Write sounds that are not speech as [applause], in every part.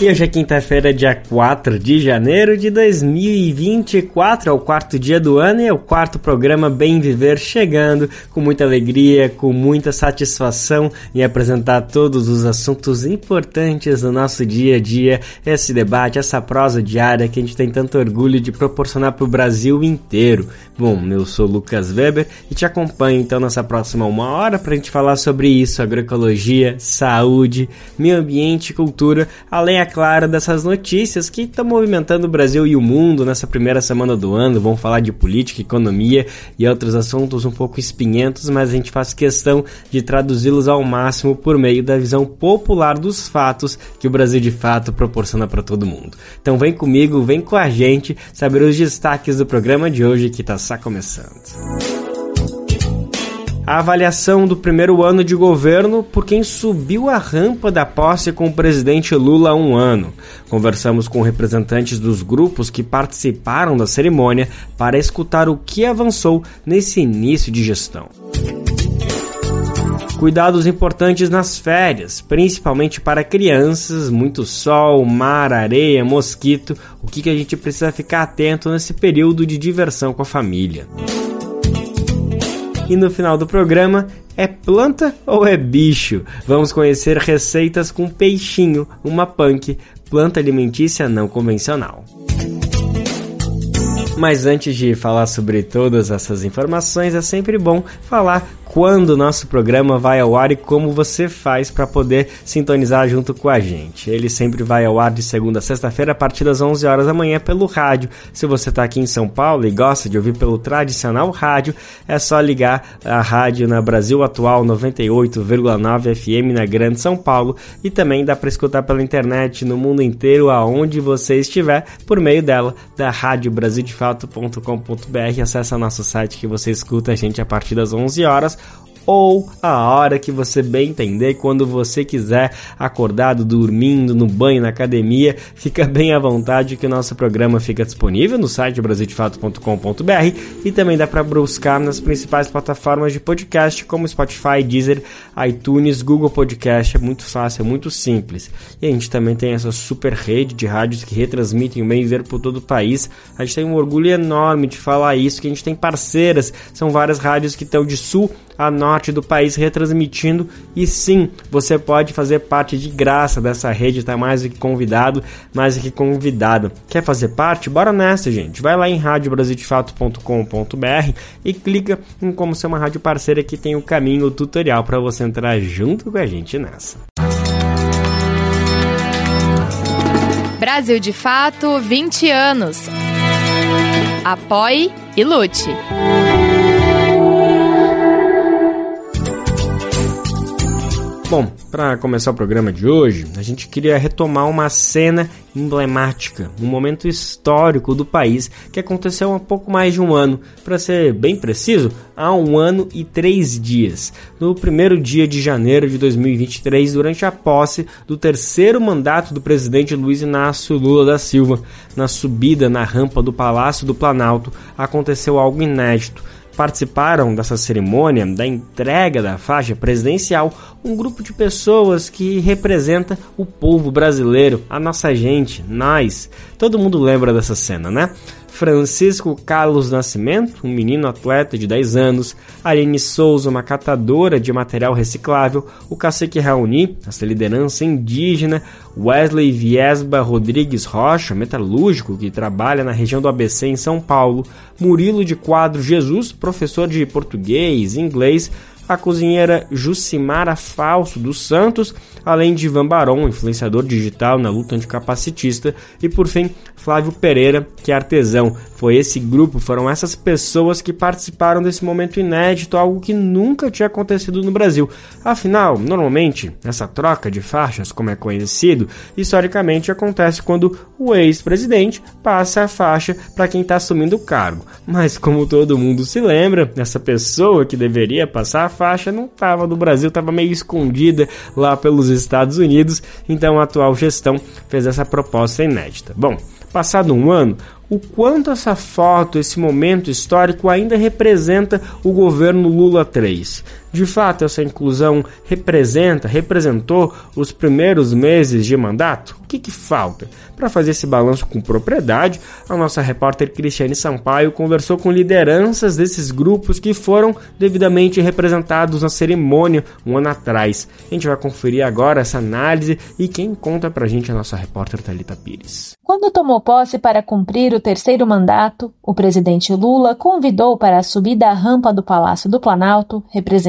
E hoje é quinta-feira, dia 4 de janeiro de 2024, é o quarto dia do ano e é o quarto programa Bem Viver chegando com muita alegria, com muita satisfação em apresentar todos os assuntos importantes do nosso dia a dia, esse debate, essa prosa diária que a gente tem tanto orgulho de proporcionar para o Brasil inteiro. Bom, eu sou Lucas Weber e te acompanho então nessa próxima uma hora para a gente falar sobre isso, agroecologia, saúde, meio ambiente, cultura, além, claro, dessas notícias que estão movimentando o Brasil e o mundo nessa primeira semana do ano. Vamos falar de política, economia e outros assuntos um pouco espinhentos, mas a gente faz questão de traduzi-los ao máximo por meio da visão popular dos fatos que o Brasil de fato proporciona para todo mundo. Então vem comigo, vem com a gente saber os destaques do programa de hoje que está está começando. A avaliação do primeiro ano de governo por quem subiu a rampa da posse com o presidente Lula há um ano. Conversamos com representantes dos grupos que participaram da cerimônia para escutar o que avançou nesse início de gestão. Cuidados importantes nas férias, principalmente para crianças, muito sol, mar, areia, mosquito. O que, que a gente precisa ficar atento nesse período de diversão com a família? E no final do programa, é planta ou é bicho? Vamos conhecer receitas com peixinho, uma punk, planta alimentícia não convencional. Mas antes de falar sobre todas essas informações, é sempre bom falar quando o nosso programa vai ao ar e como você faz para poder sintonizar junto com a gente. Ele sempre vai ao ar de segunda a sexta-feira a partir das 11 horas da manhã pelo rádio. Se você está aqui em São Paulo e gosta de ouvir pelo tradicional rádio, é só ligar a rádio na Brasil Atual 98,9 FM na Grande São Paulo e também dá para escutar pela internet no mundo inteiro aonde você estiver por meio dela da rádio brasildefato.com.br. Acesse nosso site que você escuta a gente a partir das 11 horas ou a hora que você bem entender, quando você quiser, acordado, dormindo, no banho, na academia, fica bem à vontade que o nosso programa fica disponível no site brasildefato.com.br e também dá para buscar nas principais plataformas de podcast como Spotify, Deezer, iTunes, Google Podcast, é muito fácil, é muito simples. E a gente também tem essa super rede de rádios que retransmitem o bem ver por todo o país. A gente tem um orgulho enorme de falar isso, que a gente tem parceiras, são várias rádios que estão de sul a norte do país retransmitindo. E sim, você pode fazer parte de graça dessa rede, tá mais do que convidado, mais do que convidado. Quer fazer parte? Bora nessa, gente. Vai lá em radiobrasildefato.com.br e clica em como ser uma rádio parceira que tem o caminho, o tutorial para você entrar junto com a gente nessa. Brasil de Fato 20 anos. Apoie e lute. Bom, para começar o programa de hoje, a gente queria retomar uma cena emblemática, um momento histórico do país que aconteceu há pouco mais de um ano. Para ser bem preciso, há um ano e três dias. No primeiro dia de janeiro de 2023, durante a posse do terceiro mandato do presidente Luiz Inácio Lula da Silva, na subida na rampa do Palácio do Planalto, aconteceu algo inédito participaram dessa cerimônia da entrega da faixa presidencial um grupo de pessoas que representa o povo brasileiro, a nossa gente, nós. Todo mundo lembra dessa cena, né? Francisco Carlos Nascimento, um menino atleta de 10 anos, Aline Souza, uma catadora de material reciclável, o cacique Raoni, essa liderança indígena, Wesley Viesba Rodrigues Rocha, metalúrgico que trabalha na região do ABC em São Paulo, Murilo de Quadro Jesus, professor de português, inglês, a cozinheira Jucimara Falso dos Santos, além de Ivan Baron, influenciador digital na luta anticapacitista, e por fim Flávio Pereira, que é artesão. Foi esse grupo, foram essas pessoas que participaram desse momento inédito, algo que nunca tinha acontecido no Brasil. Afinal, normalmente, essa troca de faixas, como é conhecido, historicamente acontece quando o ex-presidente passa a faixa para quem está assumindo o cargo. Mas como todo mundo se lembra, essa pessoa que deveria passar a faixa não estava do Brasil, estava meio escondida lá pelos Estados Unidos, então a atual gestão fez essa proposta inédita. Bom, passado um ano, o quanto essa foto, esse momento histórico ainda representa o governo Lula 3. De fato, essa inclusão representa, representou os primeiros meses de mandato? O que, que falta? Para fazer esse balanço com propriedade, a nossa repórter Cristiane Sampaio conversou com lideranças desses grupos que foram devidamente representados na cerimônia um ano atrás. A gente vai conferir agora essa análise e quem conta pra gente é a nossa repórter Thalita Pires. Quando tomou posse para cumprir o terceiro mandato, o presidente Lula convidou para a subida à rampa do Palácio do Planalto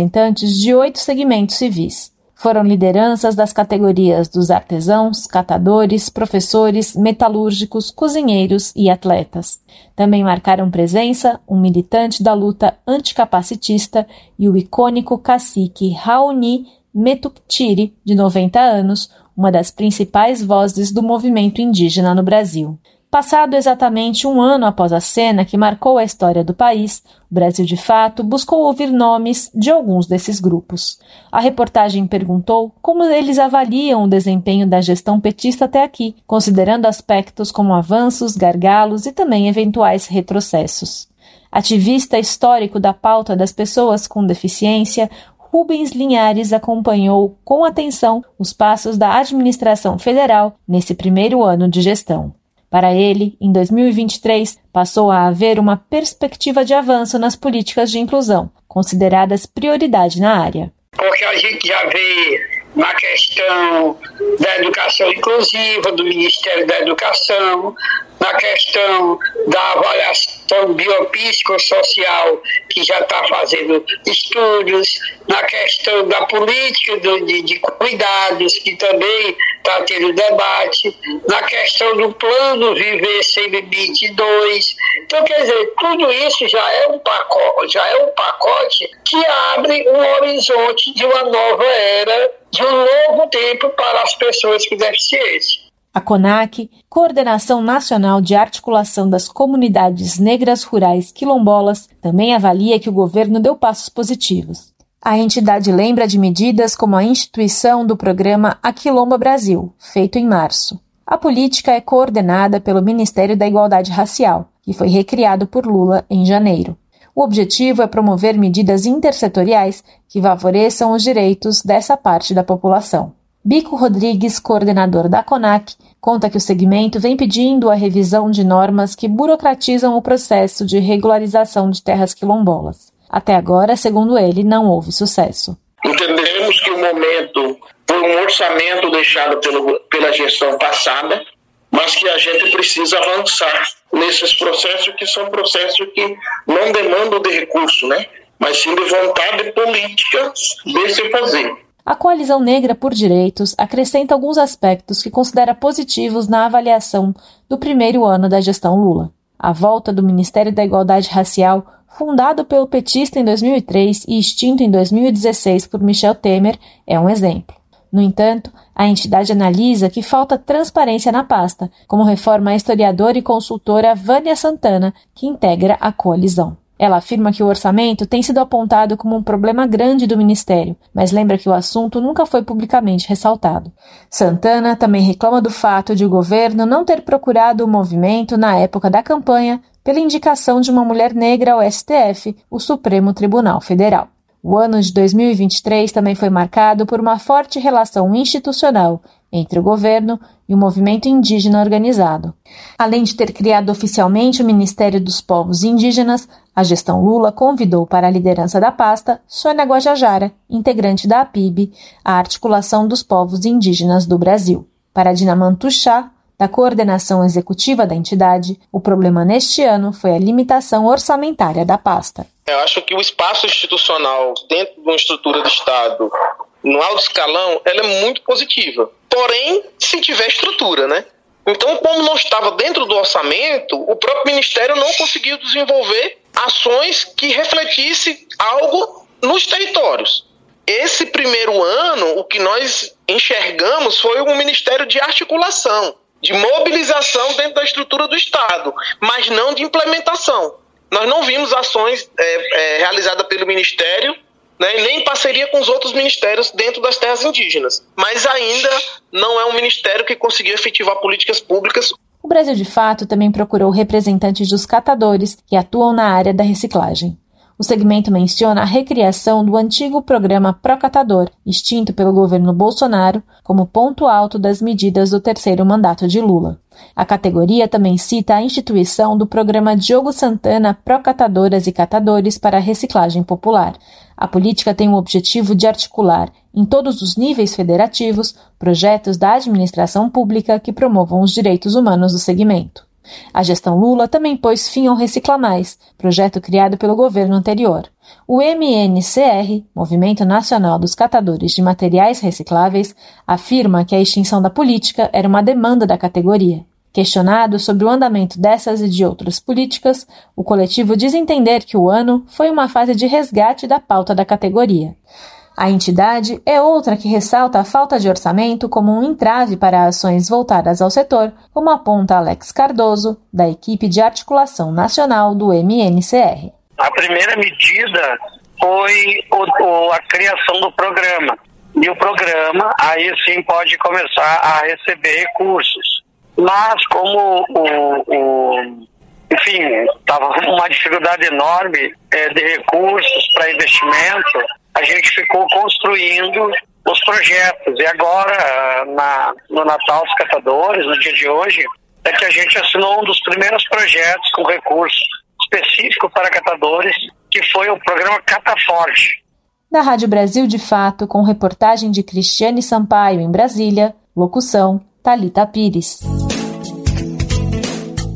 representantes de oito segmentos civis. Foram lideranças das categorias dos artesãos, catadores, professores, metalúrgicos, cozinheiros e atletas. Também marcaram presença um militante da luta anticapacitista e o icônico cacique Raoni Metuktiri, de 90 anos, uma das principais vozes do movimento indígena no Brasil. Passado exatamente um ano após a cena que marcou a história do país, o Brasil de Fato buscou ouvir nomes de alguns desses grupos. A reportagem perguntou como eles avaliam o desempenho da gestão petista até aqui, considerando aspectos como avanços, gargalos e também eventuais retrocessos. Ativista histórico da pauta das pessoas com deficiência, Rubens Linhares acompanhou com atenção os passos da administração federal nesse primeiro ano de gestão. Para ele, em 2023, passou a haver uma perspectiva de avanço nas políticas de inclusão, consideradas prioridade na área. Porque a gente já vê na questão da educação inclusiva, do Ministério da Educação, na questão da avaliação biopsicossocial, que já está fazendo estudos, na questão da política do, de, de cuidados, que também está tendo debate, na questão do plano Viver Sem Limite 2. Então, quer dizer, tudo isso já é um pacote, já é um pacote que abre um horizonte de uma nova era, de um novo tempo para as pessoas com deficiência. A CONAC, Coordenação Nacional de Articulação das Comunidades Negras Rurais Quilombolas, também avalia que o governo deu passos positivos. A entidade lembra de medidas como a instituição do programa Aquilomba Brasil, feito em março. A política é coordenada pelo Ministério da Igualdade Racial, que foi recriado por Lula em janeiro. O objetivo é promover medidas intersetoriais que favoreçam os direitos dessa parte da população. Bico Rodrigues, coordenador da CONAC, conta que o segmento vem pedindo a revisão de normas que burocratizam o processo de regularização de terras quilombolas. Até agora, segundo ele, não houve sucesso. Entendemos que o momento foi um orçamento deixado pelo, pela gestão passada, mas que a gente precisa avançar nesses processos que são processos que não demandam de recurso, né? mas sim de vontade política de se fazer. A Coalizão Negra por Direitos acrescenta alguns aspectos que considera positivos na avaliação do primeiro ano da gestão Lula. A volta do Ministério da Igualdade Racial, fundado pelo petista em 2003 e extinto em 2016 por Michel Temer, é um exemplo. No entanto, a entidade analisa que falta transparência na pasta, como reforma a historiadora e consultora Vânia Santana, que integra a coalizão. Ela afirma que o orçamento tem sido apontado como um problema grande do Ministério, mas lembra que o assunto nunca foi publicamente ressaltado. Santana também reclama do fato de o governo não ter procurado o movimento na época da campanha pela indicação de uma mulher negra ao STF, o Supremo Tribunal Federal. O ano de 2023 também foi marcado por uma forte relação institucional entre o governo e o movimento indígena organizado. Além de ter criado oficialmente o Ministério dos Povos Indígenas, a gestão Lula convidou para a liderança da pasta Sônia Guajajara, integrante da APIB, a Articulação dos Povos Indígenas do Brasil. Para Dinamantu Chá, da coordenação executiva da entidade, o problema neste ano foi a limitação orçamentária da pasta. Eu acho que o espaço institucional dentro de uma estrutura de Estado, no alto escalão, ela é muito positiva. Porém, se tiver estrutura, né? Então, como não estava dentro do orçamento, o próprio Ministério não conseguiu desenvolver ações que refletisse algo nos territórios. Esse primeiro ano, o que nós enxergamos foi um Ministério de articulação de mobilização dentro da estrutura do Estado, mas não de implementação. Nós não vimos ações é, é, realizadas pelo Ministério né, nem em parceria com os outros ministérios dentro das terras indígenas. Mas ainda não é um ministério que conseguiu efetivar políticas públicas. O Brasil de Fato também procurou representantes dos catadores que atuam na área da reciclagem. O segmento menciona a recriação do antigo programa Procatador, extinto pelo governo Bolsonaro, como ponto alto das medidas do terceiro mandato de Lula. A categoria também cita a instituição do programa Diogo Santana Procatadoras e Catadores para a Reciclagem Popular. A política tem o objetivo de articular, em todos os níveis federativos, projetos da administração pública que promovam os direitos humanos do segmento. A gestão Lula também pôs fim ao Recicla Mais, projeto criado pelo governo anterior. O MNCR, Movimento Nacional dos Catadores de Materiais Recicláveis, afirma que a extinção da política era uma demanda da categoria. Questionado sobre o andamento dessas e de outras políticas, o coletivo diz entender que o ano foi uma fase de resgate da pauta da categoria. A entidade é outra que ressalta a falta de orçamento como um entrave para ações voltadas ao setor, como aponta Alex Cardoso, da equipe de articulação nacional do MNCR. A primeira medida foi o, a criação do programa. E o programa aí sim pode começar a receber recursos. Mas como o, o enfim, estava uma dificuldade enorme é, de recursos para investimento, a gente ficou construindo os projetos. E agora, na, no Natal dos Catadores, no dia de hoje, é que a gente assinou um dos primeiros projetos com recurso específico para catadores, que foi o programa Cataforte. Da Rádio Brasil de Fato, com reportagem de Cristiane Sampaio em Brasília, locução Talita Pires.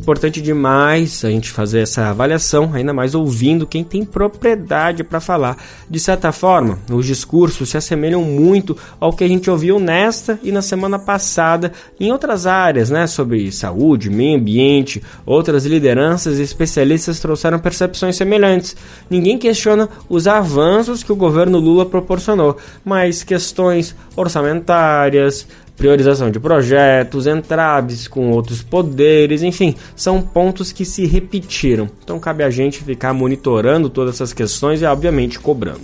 Importante demais a gente fazer essa avaliação, ainda mais ouvindo quem tem propriedade para falar. De certa forma, os discursos se assemelham muito ao que a gente ouviu nesta e na semana passada em outras áreas, né, sobre saúde, meio ambiente. Outras lideranças e especialistas trouxeram percepções semelhantes. Ninguém questiona os avanços que o governo Lula proporcionou, mas questões orçamentárias, priorização de projetos, entraves com outros poderes, enfim, são pontos que se repetiram. Então cabe a gente ficar monitorando todas essas questões e, obviamente, cobrando.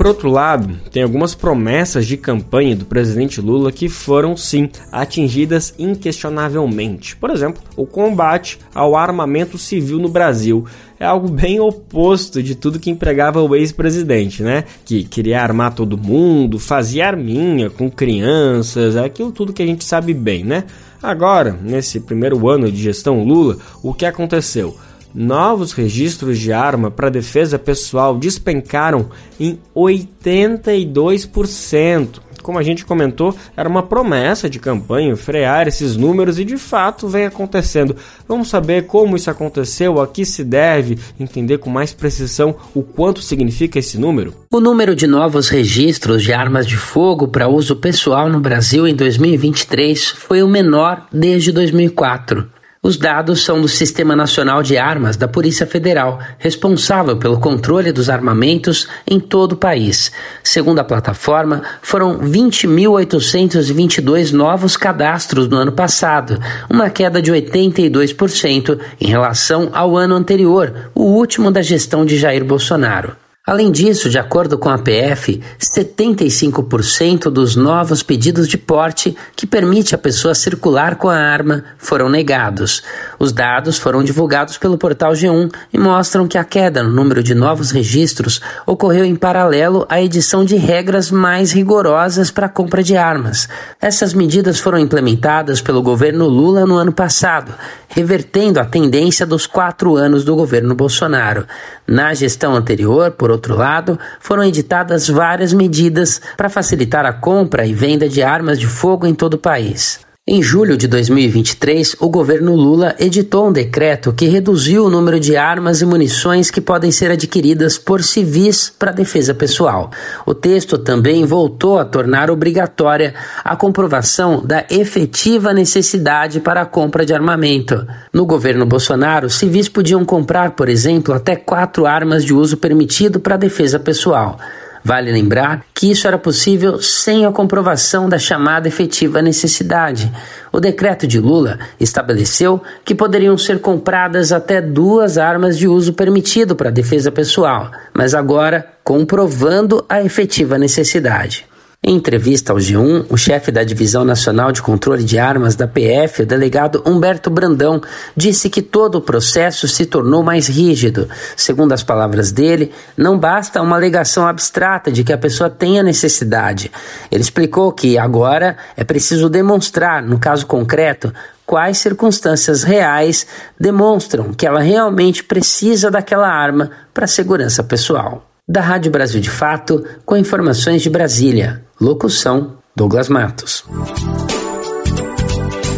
Por outro lado, tem algumas promessas de campanha do presidente Lula que foram sim atingidas inquestionavelmente. Por exemplo, o combate ao armamento civil no Brasil é algo bem oposto de tudo que empregava o ex-presidente, né? Que queria armar todo mundo, fazia arminha com crianças, aquilo tudo que a gente sabe bem, né? Agora, nesse primeiro ano de gestão Lula, o que aconteceu? novos registros de arma para defesa pessoal despencaram em 82%. Como a gente comentou, era uma promessa de campanha frear esses números e de fato vem acontecendo. Vamos saber como isso aconteceu, a que se deve, entender com mais precisão o quanto significa esse número? O número de novos registros de armas de fogo para uso pessoal no Brasil em 2023 foi o menor desde 2004. Os dados são do Sistema Nacional de Armas da Polícia Federal, responsável pelo controle dos armamentos em todo o país. Segundo a plataforma, foram 20.822 novos cadastros no ano passado, uma queda de 82% em relação ao ano anterior, o último da gestão de Jair Bolsonaro. Além disso, de acordo com a PF, 75% dos novos pedidos de porte que permite a pessoa circular com a arma foram negados. Os dados foram divulgados pelo portal G1 e mostram que a queda no número de novos registros ocorreu em paralelo à edição de regras mais rigorosas para a compra de armas. Essas medidas foram implementadas pelo governo Lula no ano passado, revertendo a tendência dos quatro anos do governo Bolsonaro. Na gestão anterior, por outro lado, foram editadas várias medidas para facilitar a compra e venda de armas de fogo em todo o país. Em julho de 2023, o governo Lula editou um decreto que reduziu o número de armas e munições que podem ser adquiridas por civis para defesa pessoal. O texto também voltou a tornar obrigatória a comprovação da efetiva necessidade para a compra de armamento. No governo Bolsonaro, civis podiam comprar, por exemplo, até quatro armas de uso permitido para defesa pessoal. Vale lembrar que isso era possível sem a comprovação da chamada efetiva necessidade. O decreto de Lula estabeleceu que poderiam ser compradas até duas armas de uso permitido para defesa pessoal, mas agora comprovando a efetiva necessidade. Em entrevista ao G1, o chefe da Divisão Nacional de Controle de Armas da PF, o delegado Humberto Brandão, disse que todo o processo se tornou mais rígido. Segundo as palavras dele, não basta uma alegação abstrata de que a pessoa tenha necessidade. Ele explicou que agora é preciso demonstrar, no caso concreto, quais circunstâncias reais demonstram que ela realmente precisa daquela arma para segurança pessoal. Da Rádio Brasil de Fato, com informações de Brasília. Locução: Douglas Matos.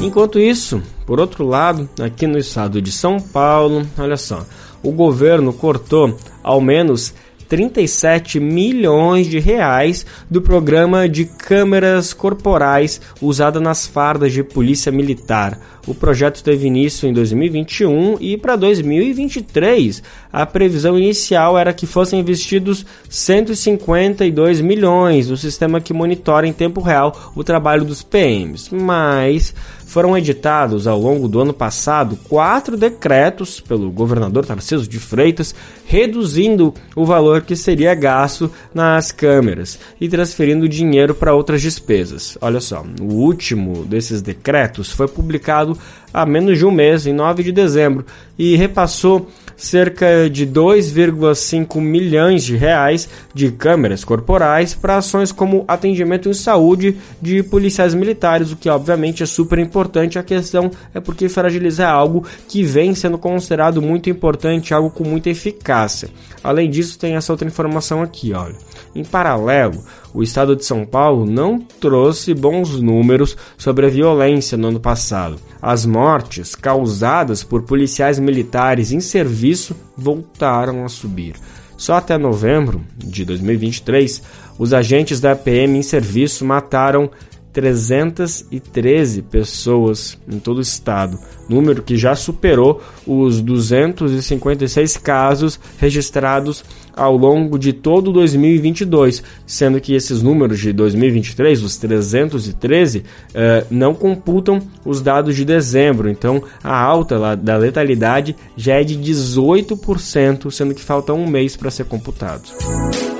Enquanto isso, por outro lado, aqui no estado de São Paulo, olha só, o governo cortou ao menos 37 milhões de reais do programa de câmeras corporais usada nas fardas de polícia militar. O projeto teve início em 2021 e para 2023 a previsão inicial era que fossem investidos 152 milhões no sistema que monitora em tempo real o trabalho dos PMs. Mas foram editados ao longo do ano passado quatro decretos pelo governador Tarcísio de Freitas, reduzindo o valor que seria gasto nas câmeras e transferindo dinheiro para outras despesas. Olha só, o último desses decretos foi publicado há menos de um mês, em 9 de dezembro, e repassou cerca de 2,5 milhões de reais de câmeras corporais para ações como atendimento em saúde de policiais militares, o que obviamente é super importante. A questão é porque fragilizar é algo que vem sendo considerado muito importante, algo com muita eficácia. Além disso, tem essa outra informação aqui, olha. Em paralelo, o estado de São Paulo não trouxe bons números sobre a violência no ano passado. As mortes causadas por policiais militares em serviço voltaram a subir. Só até novembro de 2023, os agentes da PM em serviço mataram 313 pessoas em todo o estado, número que já superou os 256 casos registrados ao longo de todo 2022, sendo que esses números de 2023, os 313, eh, não computam os dados de dezembro. Então, a alta da letalidade já é de 18%, sendo que falta um mês para ser computado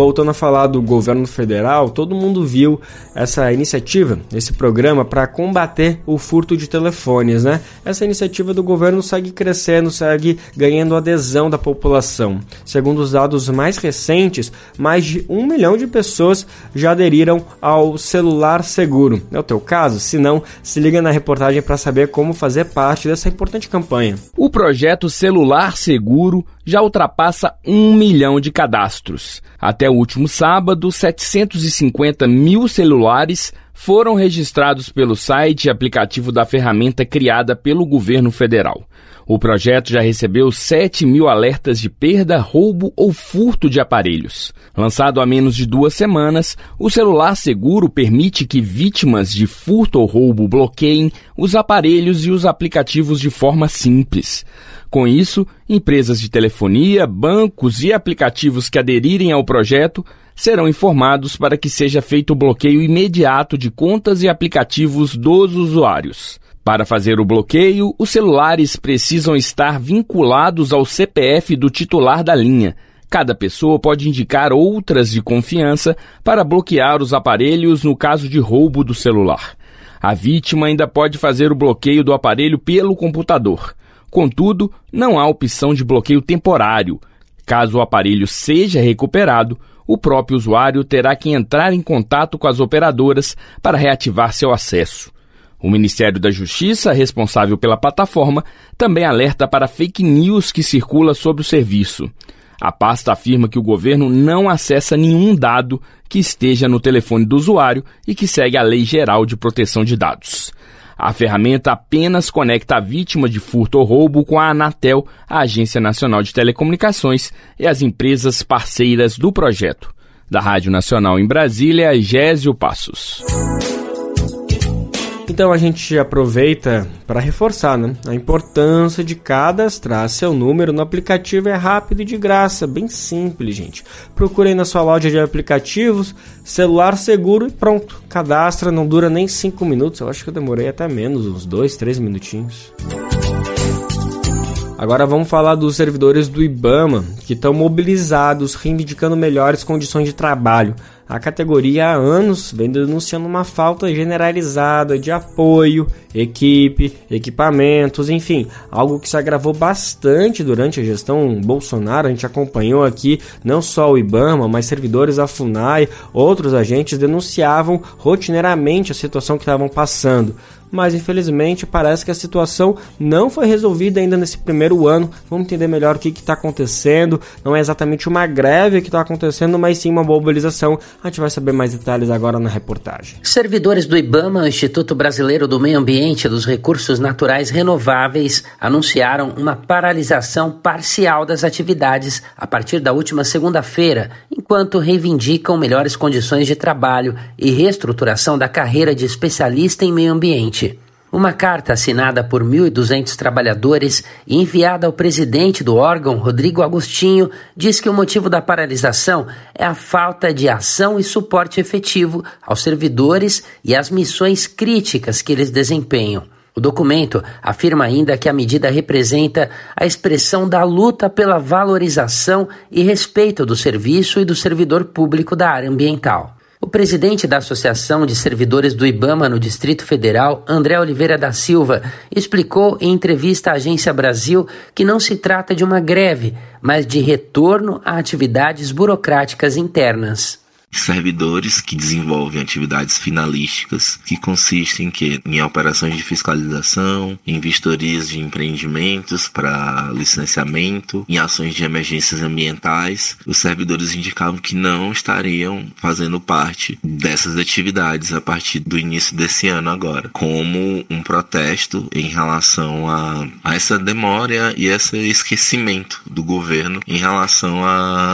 voltando a falar do governo federal, todo mundo viu essa iniciativa, esse programa para combater o furto de telefones, né? Essa iniciativa do governo segue crescendo, segue ganhando adesão da população. Segundo os dados mais recentes, mais de um milhão de pessoas já aderiram ao celular seguro. É o teu caso? Se não, se liga na reportagem para saber como fazer parte dessa importante campanha. O projeto Celular Seguro já ultrapassa um milhão de cadastros. Até o último sábado, 750 mil celulares foram registrados pelo site e aplicativo da ferramenta criada pelo governo federal. O projeto já recebeu 7 mil alertas de perda, roubo ou furto de aparelhos. Lançado há menos de duas semanas, o celular seguro permite que vítimas de furto ou roubo bloqueiem os aparelhos e os aplicativos de forma simples. Com isso, empresas de telefonia, bancos e aplicativos que aderirem ao projeto serão informados para que seja feito o bloqueio imediato de contas e aplicativos dos usuários. Para fazer o bloqueio, os celulares precisam estar vinculados ao CPF do titular da linha. Cada pessoa pode indicar outras de confiança para bloquear os aparelhos no caso de roubo do celular. A vítima ainda pode fazer o bloqueio do aparelho pelo computador. Contudo, não há opção de bloqueio temporário. Caso o aparelho seja recuperado, o próprio usuário terá que entrar em contato com as operadoras para reativar seu acesso. O Ministério da Justiça, responsável pela plataforma, também alerta para fake news que circula sobre o serviço. A pasta afirma que o governo não acessa nenhum dado que esteja no telefone do usuário e que segue a Lei Geral de Proteção de Dados. A ferramenta apenas conecta a vítima de furto ou roubo com a Anatel, a Agência Nacional de Telecomunicações e as empresas parceiras do projeto. Da Rádio Nacional em Brasília, Gésio Passos. Então a gente aproveita para reforçar né, a importância de cadastrar seu número no aplicativo. É rápido e de graça, bem simples, gente. Procure na sua loja de aplicativos, celular seguro e pronto. Cadastra, não dura nem 5 minutos. Eu acho que eu demorei até menos, uns 2, 3 minutinhos. Agora vamos falar dos servidores do IBAMA, que estão mobilizados, reivindicando melhores condições de trabalho. A categoria há anos vem denunciando uma falta generalizada de apoio, equipe, equipamentos, enfim, algo que se agravou bastante durante a gestão Bolsonaro. A gente acompanhou aqui não só o IBAMA, mas servidores da FUNAI, outros agentes denunciavam rotineiramente a situação que estavam passando mas infelizmente parece que a situação não foi resolvida ainda nesse primeiro ano. Vamos entender melhor o que está acontecendo. Não é exatamente uma greve que está acontecendo, mas sim uma mobilização. A gente vai saber mais detalhes agora na reportagem. Servidores do IBAMA, Instituto Brasileiro do Meio Ambiente e dos Recursos Naturais Renováveis, anunciaram uma paralisação parcial das atividades a partir da última segunda-feira, enquanto reivindicam melhores condições de trabalho e reestruturação da carreira de especialista em meio ambiente uma carta assinada por 1.200 trabalhadores e enviada ao presidente do órgão, Rodrigo Agostinho, diz que o motivo da paralisação é a falta de ação e suporte efetivo aos servidores e às missões críticas que eles desempenham. O documento afirma ainda que a medida representa a expressão da luta pela valorização e respeito do serviço e do servidor público da área ambiental. O presidente da Associação de Servidores do IBAMA no Distrito Federal, André Oliveira da Silva, explicou em entrevista à Agência Brasil que não se trata de uma greve, mas de retorno a atividades burocráticas internas servidores que desenvolvem atividades finalísticas, que consistem em, que, em operações de fiscalização, em vistorias de empreendimentos para licenciamento, em ações de emergências ambientais. Os servidores indicavam que não estariam fazendo parte dessas atividades a partir do início desse ano agora, como um protesto em relação a, a essa demora e esse esquecimento do governo em relação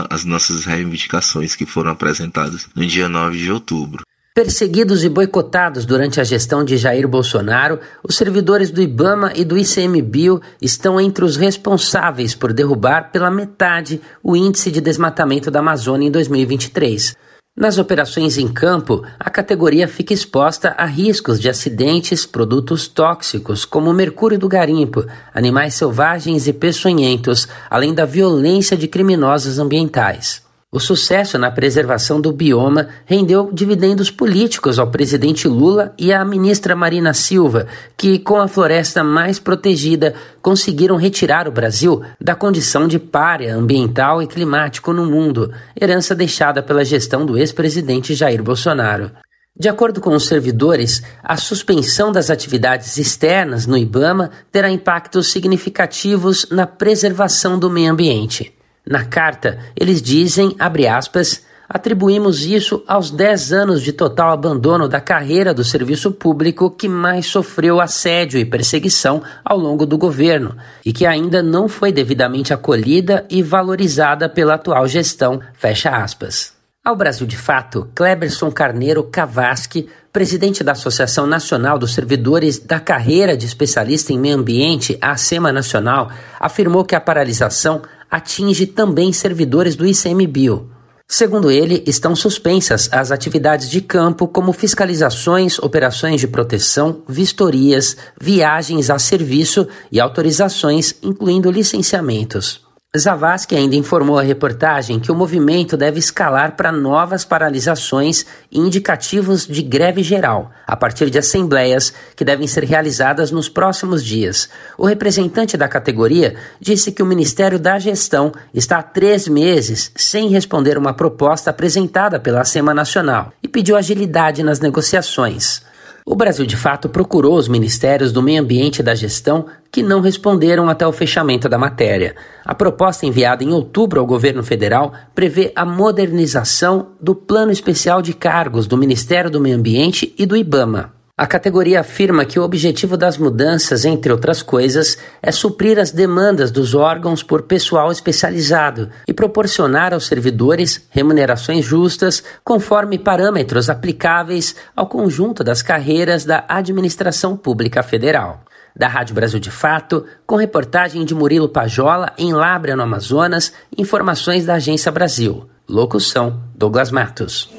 às nossas reivindicações que foram apresentadas no dia 9 de outubro. Perseguidos e boicotados durante a gestão de Jair Bolsonaro, os servidores do IBAMA e do ICMBio estão entre os responsáveis por derrubar pela metade o índice de desmatamento da Amazônia em 2023. Nas operações em campo, a categoria fica exposta a riscos de acidentes, produtos tóxicos, como o mercúrio do garimpo, animais selvagens e peçonhentos, além da violência de criminosos ambientais. O sucesso na preservação do bioma rendeu dividendos políticos ao presidente Lula e à ministra Marina Silva, que, com a floresta mais protegida, conseguiram retirar o Brasil da condição de párea ambiental e climático no mundo, herança deixada pela gestão do ex-presidente Jair Bolsonaro. De acordo com os servidores, a suspensão das atividades externas no IBAMA terá impactos significativos na preservação do meio ambiente. Na carta, eles dizem, abre aspas, atribuímos isso aos 10 anos de total abandono da carreira do serviço público que mais sofreu assédio e perseguição ao longo do governo e que ainda não foi devidamente acolhida e valorizada pela atual gestão. Fecha aspas. Ao Brasil de Fato, Kleberson Carneiro Cavasque, presidente da Associação Nacional dos Servidores da Carreira de Especialista em Meio Ambiente, a ASEMA Nacional, afirmou que a paralisação atinge também servidores do ICMBio. Segundo ele, estão suspensas as atividades de campo, como fiscalizações, operações de proteção, vistorias, viagens a serviço e autorizações, incluindo licenciamentos. Zavascki ainda informou à reportagem que o movimento deve escalar para novas paralisações e indicativos de greve geral, a partir de assembleias que devem ser realizadas nos próximos dias. O representante da categoria disse que o Ministério da Gestão está há três meses sem responder uma proposta apresentada pela SEMA Nacional e pediu agilidade nas negociações. O Brasil, de fato, procurou os ministérios do Meio Ambiente e da Gestão que não responderam até o fechamento da matéria. A proposta enviada em outubro ao governo federal prevê a modernização do Plano Especial de Cargos do Ministério do Meio Ambiente e do IBAMA. A categoria afirma que o objetivo das mudanças, entre outras coisas, é suprir as demandas dos órgãos por pessoal especializado e proporcionar aos servidores remunerações justas conforme parâmetros aplicáveis ao conjunto das carreiras da administração pública federal. Da Rádio Brasil de Fato, com reportagem de Murilo Pajola em Lábrea, no Amazonas, informações da Agência Brasil. Locução: Douglas Matos.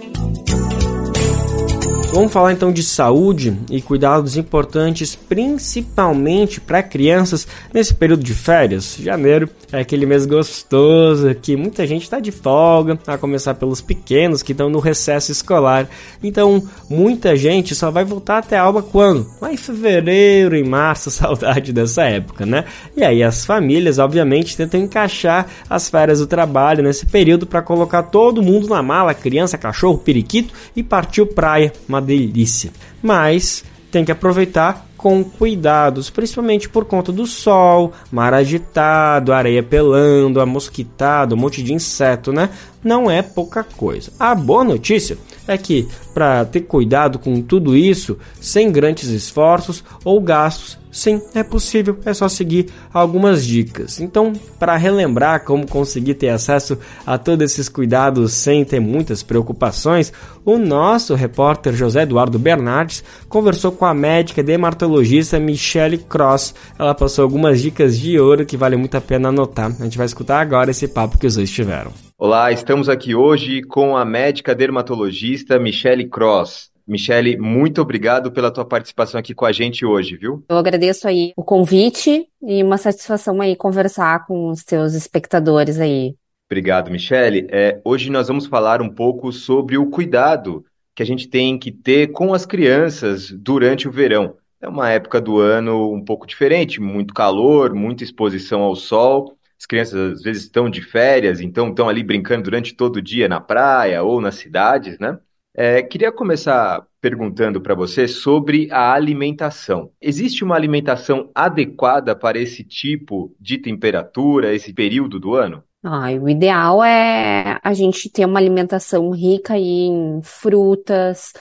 Vamos falar então de saúde e cuidados importantes, principalmente para crianças nesse período de férias. Janeiro é aquele mês gostoso que muita gente está de folga, a começar pelos pequenos que estão no recesso escolar. Então, muita gente só vai voltar até a aula quando? Lá em fevereiro, em março, [laughs] saudade dessa época, né? E aí as famílias, obviamente, tentam encaixar as férias do trabalho nesse período para colocar todo mundo na mala, criança, cachorro, periquito e partiu praia. Uma delícia. Mas tem que aproveitar com cuidados, principalmente por conta do sol, mar agitado, areia pelando, a mosquitado, um monte de inseto, né? Não é pouca coisa. A boa notícia é que para ter cuidado com tudo isso, sem grandes esforços ou gastos, Sim, é possível, é só seguir algumas dicas. Então, para relembrar como conseguir ter acesso a todos esses cuidados sem ter muitas preocupações, o nosso repórter José Eduardo Bernardes conversou com a médica dermatologista Michelle Cross. Ela passou algumas dicas de ouro que vale muito a pena anotar. A gente vai escutar agora esse papo que os dois tiveram. Olá, estamos aqui hoje com a médica dermatologista Michelle Cross. Michele, muito obrigado pela tua participação aqui com a gente hoje, viu? Eu agradeço aí o convite e uma satisfação aí conversar com os teus espectadores aí. Obrigado, Michele. É, hoje nós vamos falar um pouco sobre o cuidado que a gente tem que ter com as crianças durante o verão. É uma época do ano um pouco diferente, muito calor, muita exposição ao sol. As crianças às vezes estão de férias, então estão ali brincando durante todo o dia na praia ou nas cidades, né? É, queria começar perguntando para você sobre a alimentação. Existe uma alimentação adequada para esse tipo de temperatura, esse período do ano? O ideal é a gente ter uma alimentação rica em frutas,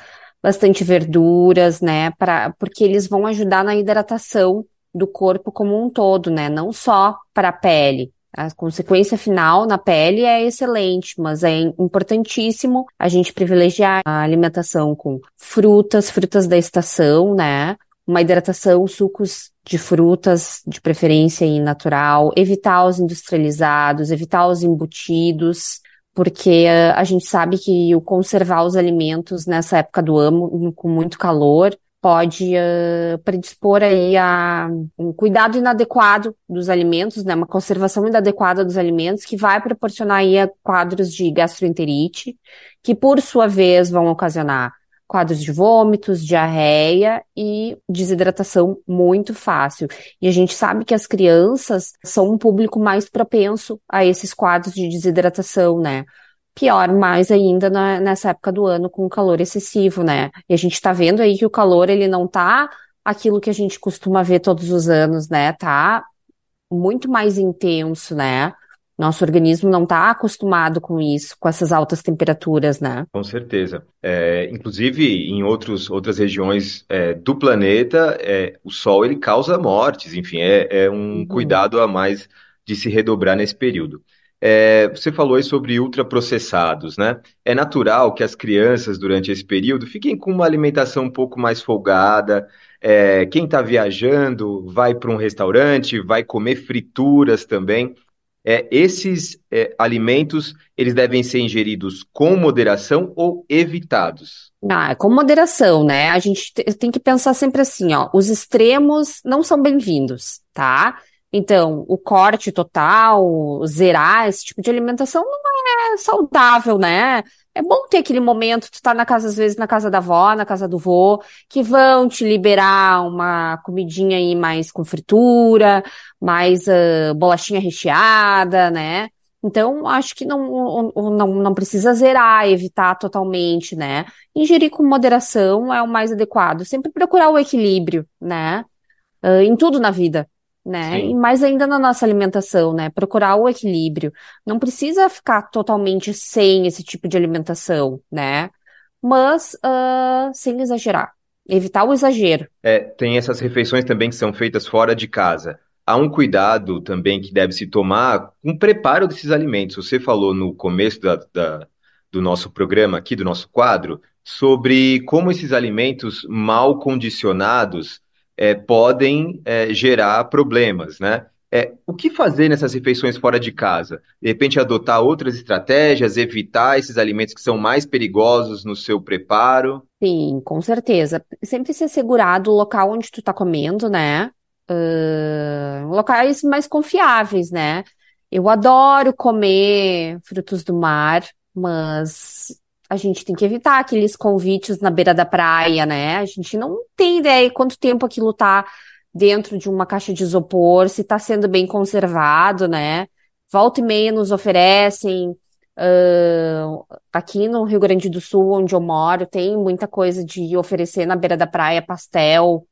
bastante verduras, né? Pra, porque eles vão ajudar na hidratação do corpo como um todo, né? Não só para a pele. A consequência final na pele é excelente, mas é importantíssimo a gente privilegiar a alimentação com frutas, frutas da estação, né? Uma hidratação, sucos de frutas, de preferência e natural, evitar os industrializados, evitar os embutidos, porque a gente sabe que o conservar os alimentos nessa época do ano, com muito calor, pode uh, predispor aí a um cuidado inadequado dos alimentos, né, uma conservação inadequada dos alimentos, que vai proporcionar aí quadros de gastroenterite, que por sua vez vão ocasionar quadros de vômitos, diarreia e desidratação muito fácil. E a gente sabe que as crianças são um público mais propenso a esses quadros de desidratação, né? Pior mais ainda na, nessa época do ano com o calor excessivo, né? E a gente está vendo aí que o calor ele não tá aquilo que a gente costuma ver todos os anos, né? Tá muito mais intenso, né? Nosso organismo não está acostumado com isso, com essas altas temperaturas, né? Com certeza. É, inclusive, em outros, outras regiões é, do planeta, é, o sol ele causa mortes, enfim, é, é um uhum. cuidado a mais de se redobrar nesse período. É, você falou aí sobre ultraprocessados, né? É natural que as crianças, durante esse período, fiquem com uma alimentação um pouco mais folgada. É, quem está viajando vai para um restaurante, vai comer frituras também. É, esses é, alimentos, eles devem ser ingeridos com moderação ou evitados? Ah, com moderação, né? A gente tem que pensar sempre assim, ó, os extremos não são bem-vindos, tá? Então, o corte total, zerar esse tipo de alimentação não é saudável, né? É bom ter aquele momento, tu tá na casa, às vezes, na casa da avó, na casa do vô, que vão te liberar uma comidinha aí mais com fritura, mais uh, bolachinha recheada, né? Então, acho que não, não, não precisa zerar, evitar totalmente, né? Ingerir com moderação é o mais adequado. Sempre procurar o equilíbrio, né? Uh, em tudo na vida né? Sim. E mais ainda na nossa alimentação, né? Procurar o equilíbrio. Não precisa ficar totalmente sem esse tipo de alimentação, né? Mas uh, sem exagerar, evitar o exagero. É, tem essas refeições também que são feitas fora de casa. Há um cuidado também que deve se tomar com o preparo desses alimentos. Você falou no começo da, da, do nosso programa aqui, do nosso quadro, sobre como esses alimentos mal condicionados é, podem é, gerar problemas, né? É, o que fazer nessas refeições fora de casa? De repente, adotar outras estratégias, evitar esses alimentos que são mais perigosos no seu preparo? Sim, com certeza. Sempre se assegurar do local onde tu tá comendo, né? Uh, locais mais confiáveis, né? Eu adoro comer frutos do mar, mas a gente tem que evitar aqueles convites na beira da praia, né? A gente não tem ideia quanto tempo aquilo tá dentro de uma caixa de isopor, se está sendo bem conservado, né? Volta e meia nos oferecem. Uh, aqui no Rio Grande do Sul, onde eu moro, tem muita coisa de oferecer na beira da praia pastel,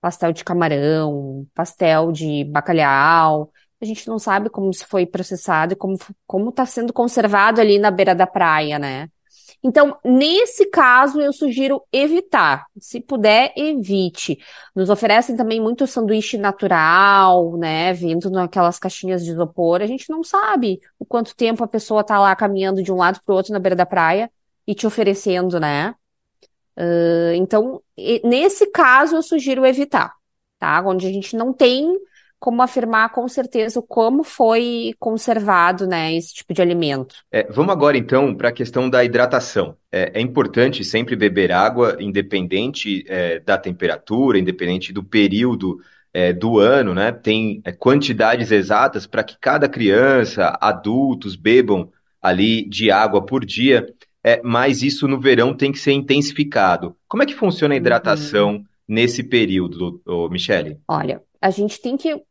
pastel de camarão, pastel de bacalhau. A gente não sabe como isso foi processado e como como está sendo conservado ali na beira da praia, né? Então, nesse caso, eu sugiro evitar. Se puder, evite. Nos oferecem também muito sanduíche natural, né? Vindo naquelas caixinhas de isopor. A gente não sabe o quanto tempo a pessoa tá lá caminhando de um lado para o outro na beira da praia e te oferecendo, né? Uh, então, nesse caso, eu sugiro evitar, tá? Onde a gente não tem como afirmar com certeza como foi conservado, né, esse tipo de alimento. É, vamos agora então para a questão da hidratação. É, é, importante sempre beber água, independente é, da temperatura, independente do período é, do ano, né? Tem é, quantidades exatas para que cada criança, adultos bebam ali de água por dia. É, mas isso no verão tem que ser intensificado. Como é que funciona a hidratação uhum. nesse período, Michele? Olha, a gente tem que uh,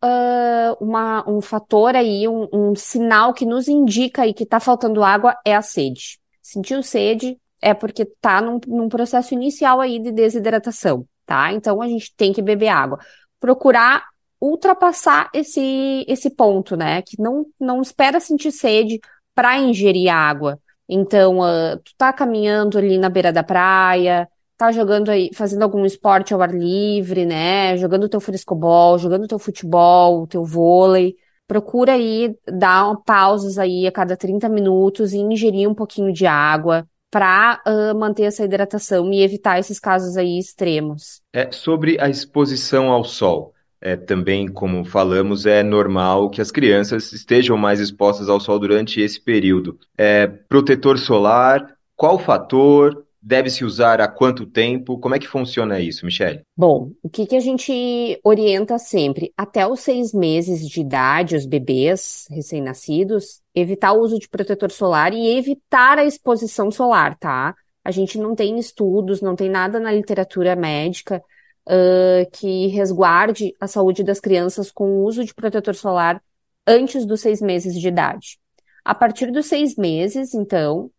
uma, um fator aí, um, um, sinal que nos indica aí que está faltando água é a sede. Sentiu sede é porque está num, num, processo inicial aí de desidratação, tá? Então a gente tem que beber água. Procurar ultrapassar esse, esse ponto, né? Que não, não espera sentir sede para ingerir água. Então, uh, tu tá caminhando ali na beira da praia, tá jogando aí, fazendo algum esporte ao ar livre, né? Jogando teu frescobol, jogando teu futebol, teu vôlei. Procura aí dar pausas aí a cada 30 minutos e ingerir um pouquinho de água para uh, manter essa hidratação e evitar esses casos aí extremos. É sobre a exposição ao sol. É, também, como falamos, é normal que as crianças estejam mais expostas ao sol durante esse período. É, protetor solar, qual fator? Deve-se usar há quanto tempo? Como é que funciona isso, Michelle? Bom, o que, que a gente orienta sempre? Até os seis meses de idade, os bebês recém-nascidos, evitar o uso de protetor solar e evitar a exposição solar, tá? A gente não tem estudos, não tem nada na literatura médica uh, que resguarde a saúde das crianças com o uso de protetor solar antes dos seis meses de idade. A partir dos seis meses, então,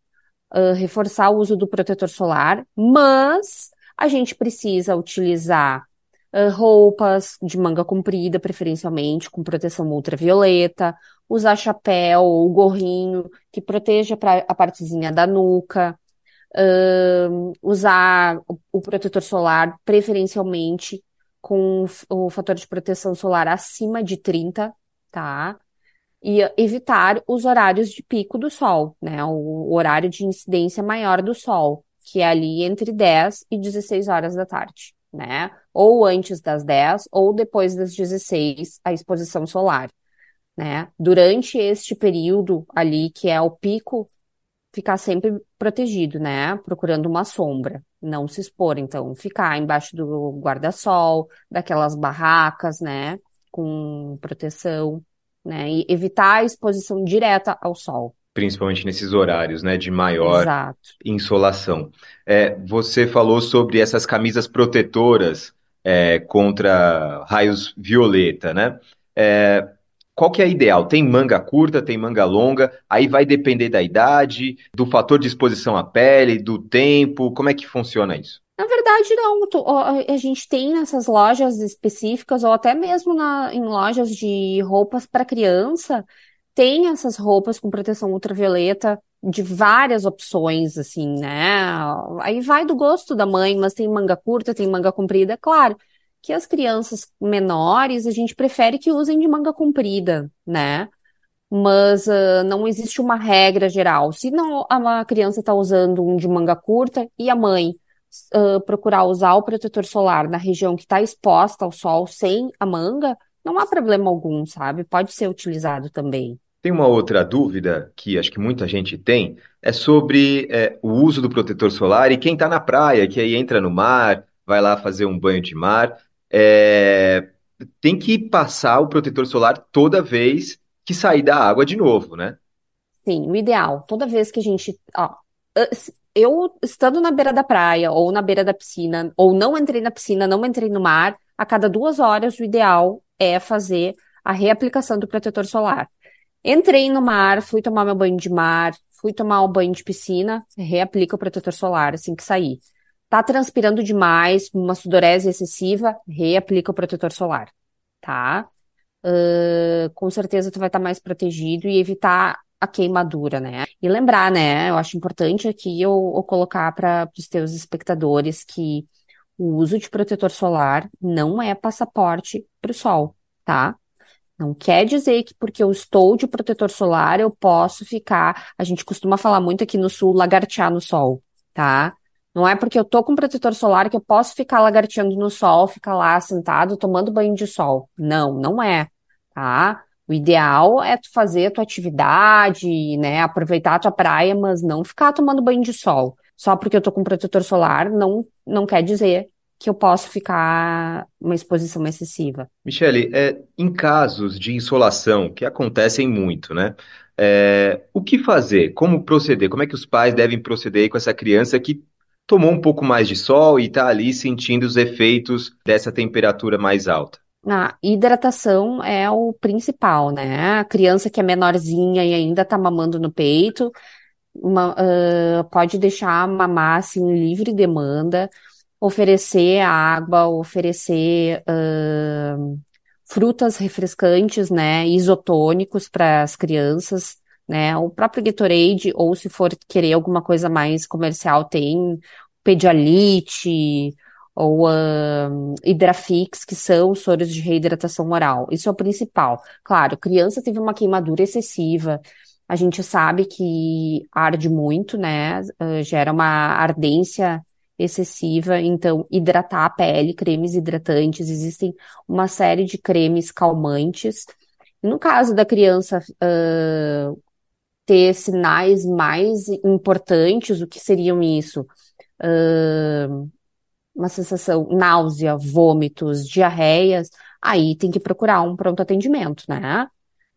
uh, reforçar o uso do protetor solar, mas a gente precisa utilizar uh, roupas de manga comprida, preferencialmente com proteção ultravioleta, usar chapéu ou gorrinho que proteja pra, a partezinha da nuca, uh, usar o, o protetor solar preferencialmente com o fator de proteção solar acima de 30, tá? E evitar os horários de pico do sol, né? O horário de incidência maior do sol, que é ali entre 10 e 16 horas da tarde, né? Ou antes das 10 ou depois das 16, a exposição solar, né? Durante este período ali, que é o pico, ficar sempre protegido, né? Procurando uma sombra, não se expor, então ficar embaixo do guarda-sol, daquelas barracas, né? Com proteção né? E evitar a exposição direta ao sol. Principalmente nesses horários, né, de maior Exato. insolação. É, você falou sobre essas camisas protetoras é, contra raios violeta, né? É, qual que é a ideal? Tem manga curta, tem manga longa, aí vai depender da idade, do fator de exposição à pele, do tempo, como é que funciona isso? Na verdade, não. A gente tem nessas lojas específicas, ou até mesmo na, em lojas de roupas para criança, tem essas roupas com proteção ultravioleta de várias opções, assim, né? Aí vai do gosto da mãe, mas tem manga curta, tem manga comprida, claro que as crianças menores a gente prefere que usem de manga comprida, né? Mas uh, não existe uma regra geral. Se não a criança está usando um de manga curta e a mãe uh, procurar usar o protetor solar na região que está exposta ao sol sem a manga, não há problema algum, sabe? Pode ser utilizado também. Tem uma outra dúvida que acho que muita gente tem, é sobre é, o uso do protetor solar e quem está na praia, que aí entra no mar, vai lá fazer um banho de mar, é, tem que passar o protetor solar toda vez que sair da água de novo, né? Sim, o ideal, toda vez que a gente. Ó, eu estando na beira da praia, ou na beira da piscina, ou não entrei na piscina, não entrei no mar, a cada duas horas o ideal é fazer a reaplicação do protetor solar. Entrei no mar, fui tomar meu banho de mar, fui tomar o banho de piscina, reaplica o protetor solar assim que sair. Tá transpirando demais, uma sudorese excessiva, reaplica o protetor solar, tá? Uh, com certeza tu vai estar tá mais protegido e evitar a queimadura, né? E lembrar, né? Eu acho importante aqui eu, eu colocar para os teus espectadores que o uso de protetor solar não é passaporte para o sol, tá? Não quer dizer que porque eu estou de protetor solar eu posso ficar. A gente costuma falar muito aqui no sul, lagartear no sol, tá? Não é porque eu tô com protetor solar que eu posso ficar lagarteando no sol, ficar lá sentado tomando banho de sol. Não, não é, tá? O ideal é tu fazer a tua atividade, né? Aproveitar a tua praia, mas não ficar tomando banho de sol. Só porque eu tô com protetor solar não, não quer dizer que eu posso ficar uma exposição excessiva. Michele, é, em casos de insolação, que acontecem muito, né? É, o que fazer? Como proceder? Como é que os pais devem proceder com essa criança que tomou um pouco mais de sol e está ali sentindo os efeitos dessa temperatura mais alta? A hidratação é o principal, né? A criança que é menorzinha e ainda está mamando no peito, uma, uh, pode deixar mamar assim, livre demanda oferecer água, oferecer uh, frutas refrescantes, né, isotônicos para as crianças, né, o próprio Gatorade, ou se for querer alguma coisa mais comercial, tem Pedialite, ou uh, Hidrafix, que são soros de reidratação oral. Isso é o principal. Claro, criança teve uma queimadura excessiva, a gente sabe que arde muito, né? Uh, gera uma ardência excessiva, então hidratar a pele, cremes hidratantes, existem uma série de cremes calmantes. No caso da criança uh, ter sinais mais importantes, o que seriam isso? Uh, uma sensação, náusea, vômitos, diarreias, aí tem que procurar um pronto atendimento, né?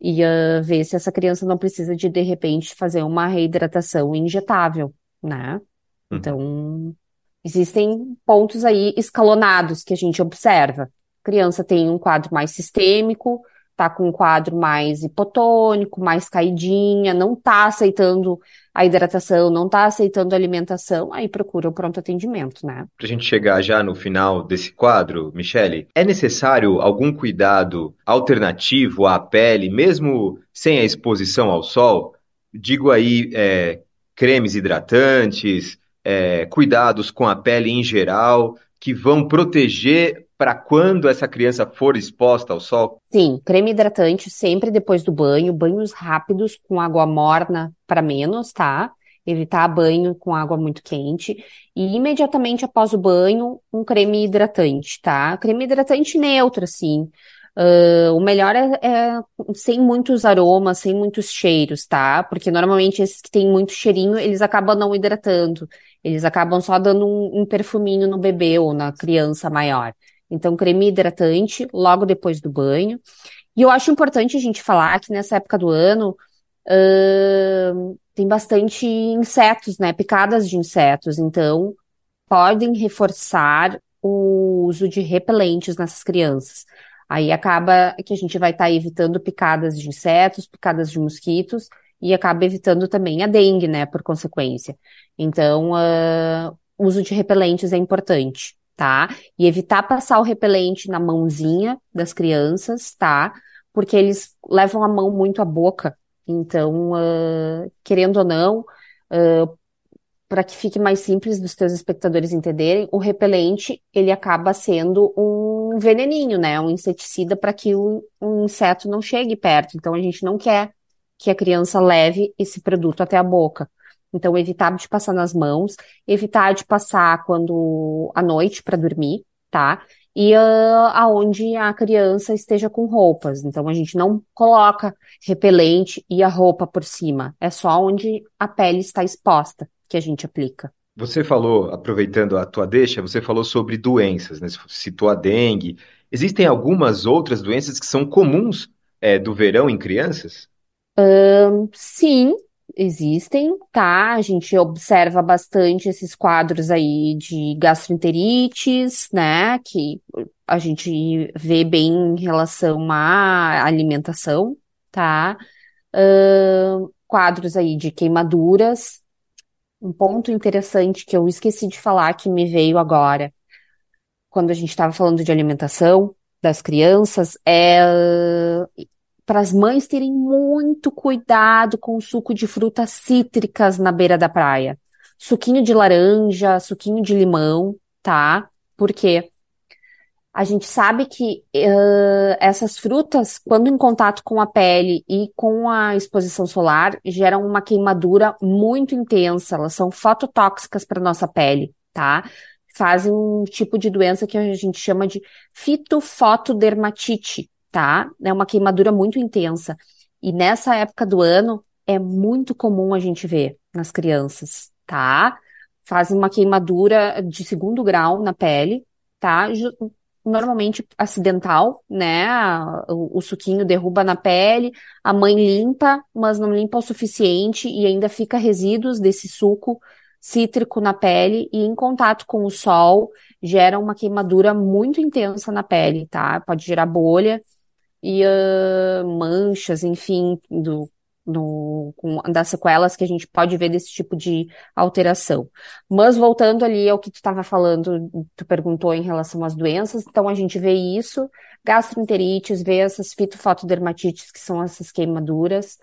E uh, ver se essa criança não precisa de, de repente, fazer uma reidratação injetável, né? Uhum. Então, Existem pontos aí escalonados que a gente observa. A criança tem um quadro mais sistêmico, tá com um quadro mais hipotônico, mais caidinha, não tá aceitando a hidratação, não tá aceitando a alimentação, aí procura o pronto atendimento, né? Pra gente chegar já no final desse quadro, Michele, é necessário algum cuidado alternativo à pele, mesmo sem a exposição ao sol? Digo aí, é, cremes hidratantes, é, cuidados com a pele em geral, que vão proteger para quando essa criança for exposta ao sol? Sim, creme hidratante sempre depois do banho, banhos rápidos com água morna para menos, tá? Evitar banho com água muito quente e imediatamente após o banho, um creme hidratante, tá? Creme hidratante neutro, assim. Uh, o melhor é, é, sem muitos aromas, sem muitos cheiros, tá? Porque normalmente esses que têm muito cheirinho, eles acabam não hidratando. Eles acabam só dando um, um perfuminho no bebê ou na criança maior. Então, creme hidratante logo depois do banho. E eu acho importante a gente falar que nessa época do ano uh, tem bastante insetos, né? Picadas de insetos. Então, podem reforçar o uso de repelentes nessas crianças. Aí acaba que a gente vai estar tá evitando picadas de insetos, picadas de mosquitos e acaba evitando também a dengue, né, por consequência. Então, uh, uso de repelentes é importante, tá? E evitar passar o repelente na mãozinha das crianças, tá? Porque eles levam a mão muito à boca. Então, uh, querendo ou não, uh, para que fique mais simples dos teus espectadores entenderem, o repelente ele acaba sendo um veneninho, né? Um inseticida para que o, um inseto não chegue perto. Então, a gente não quer que a criança leve esse produto até a boca. Então, evitar de passar nas mãos, evitar de passar quando à noite para dormir, tá? E uh, aonde a criança esteja com roupas. Então, a gente não coloca repelente e a roupa por cima. É só onde a pele está exposta que a gente aplica. Você falou, aproveitando a tua deixa, você falou sobre doenças, né? Você citou a dengue. Existem algumas outras doenças que são comuns é, do verão em crianças? Um, sim, existem, tá? A gente observa bastante esses quadros aí de gastroenterites, né? Que a gente vê bem em relação à alimentação, tá? Uh, quadros aí de queimaduras. Um ponto interessante que eu esqueci de falar que me veio agora, quando a gente estava falando de alimentação das crianças, é para as mães terem muito cuidado com o suco de frutas cítricas na beira da praia. Suquinho de laranja, suquinho de limão, tá? Porque a gente sabe que uh, essas frutas, quando em contato com a pele e com a exposição solar, geram uma queimadura muito intensa. Elas são fototóxicas para nossa pele, tá? Fazem um tipo de doença que a gente chama de fitofotodermatite, tá? É uma queimadura muito intensa. E nessa época do ano é muito comum a gente ver nas crianças, tá? Fazem uma queimadura de segundo grau na pele, tá? Normalmente acidental, né? O, o suquinho derruba na pele, a mãe limpa, mas não limpa o suficiente e ainda fica resíduos desse suco cítrico na pele e em contato com o sol gera uma queimadura muito intensa na pele, tá? Pode gerar bolha e uh, manchas, enfim, do, no, com, das sequelas que a gente pode ver desse tipo de alteração. Mas voltando ali ao que tu estava falando, tu perguntou em relação às doenças, então a gente vê isso, gastroenterites, vê essas fitofotodermatites, que são essas queimaduras,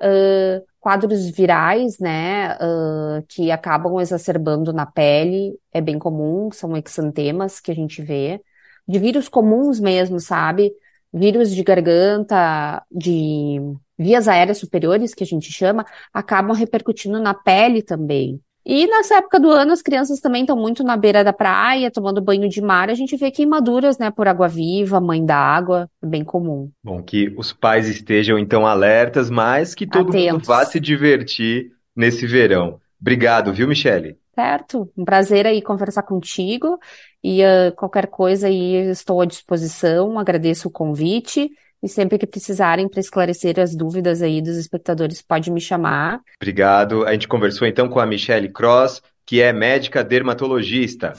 uh, quadros virais, né, uh, que acabam exacerbando na pele, é bem comum, são exantemas que a gente vê, de vírus comuns mesmo, sabe? Vírus de garganta, de vias aéreas superiores, que a gente chama, acabam repercutindo na pele também. E nessa época do ano, as crianças também estão muito na beira da praia, tomando banho de mar. A gente vê queimaduras, né, por água viva, mãe d'água, é bem comum. Bom, que os pais estejam então alertas, mas que todo Atentos. mundo vá se divertir nesse verão. Obrigado, viu, Michele? Certo, um prazer aí conversar contigo e uh, qualquer coisa aí estou à disposição, agradeço o convite e sempre que precisarem para esclarecer as dúvidas aí dos espectadores, pode me chamar. Obrigado. A gente conversou então com a Michelle Cross, que é médica dermatologista.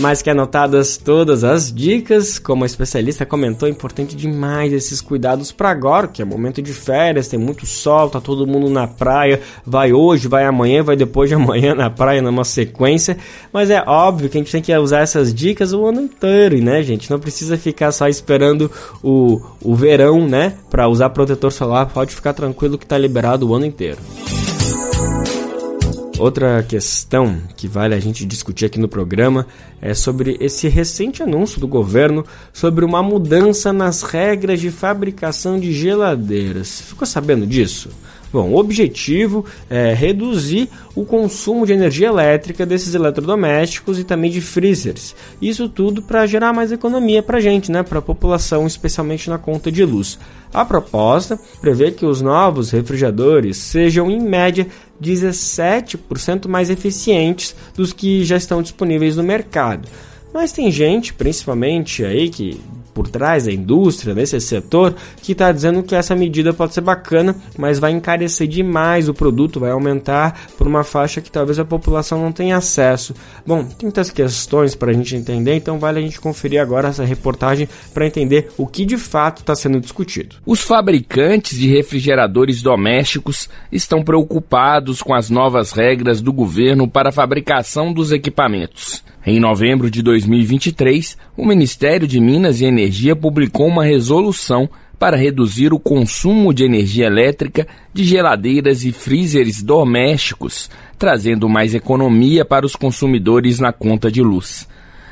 Mais que anotadas todas as dicas, como a especialista comentou, é importante demais esses cuidados para agora, que é momento de férias, tem muito sol, tá todo mundo na praia, vai hoje, vai amanhã, vai depois de amanhã na praia numa sequência, mas é óbvio que a gente tem que usar essas dicas o ano inteiro, né, gente? Não precisa ficar só esperando o, o verão, né, para usar protetor solar, pode ficar tranquilo que tá liberado o ano inteiro. Outra questão que vale a gente discutir aqui no programa é sobre esse recente anúncio do governo sobre uma mudança nas regras de fabricação de geladeiras. Ficou sabendo disso? Bom, o objetivo é reduzir o consumo de energia elétrica desses eletrodomésticos e também de freezers. Isso tudo para gerar mais economia para a gente, né? para a população, especialmente na conta de luz. A proposta prevê que os novos refrigeradores sejam, em média, 17% mais eficientes dos que já estão disponíveis no mercado. Mas tem gente, principalmente aí que por trás da indústria, nesse setor, que está dizendo que essa medida pode ser bacana, mas vai encarecer demais o produto, vai aumentar por uma faixa que talvez a população não tenha acesso. Bom, tem muitas questões para a gente entender, então vale a gente conferir agora essa reportagem para entender o que de fato está sendo discutido. Os fabricantes de refrigeradores domésticos estão preocupados com as novas regras do governo para a fabricação dos equipamentos. Em novembro de 2023, o Ministério de Minas e Energia publicou uma resolução para reduzir o consumo de energia elétrica de geladeiras e freezers domésticos, trazendo mais economia para os consumidores na conta de luz.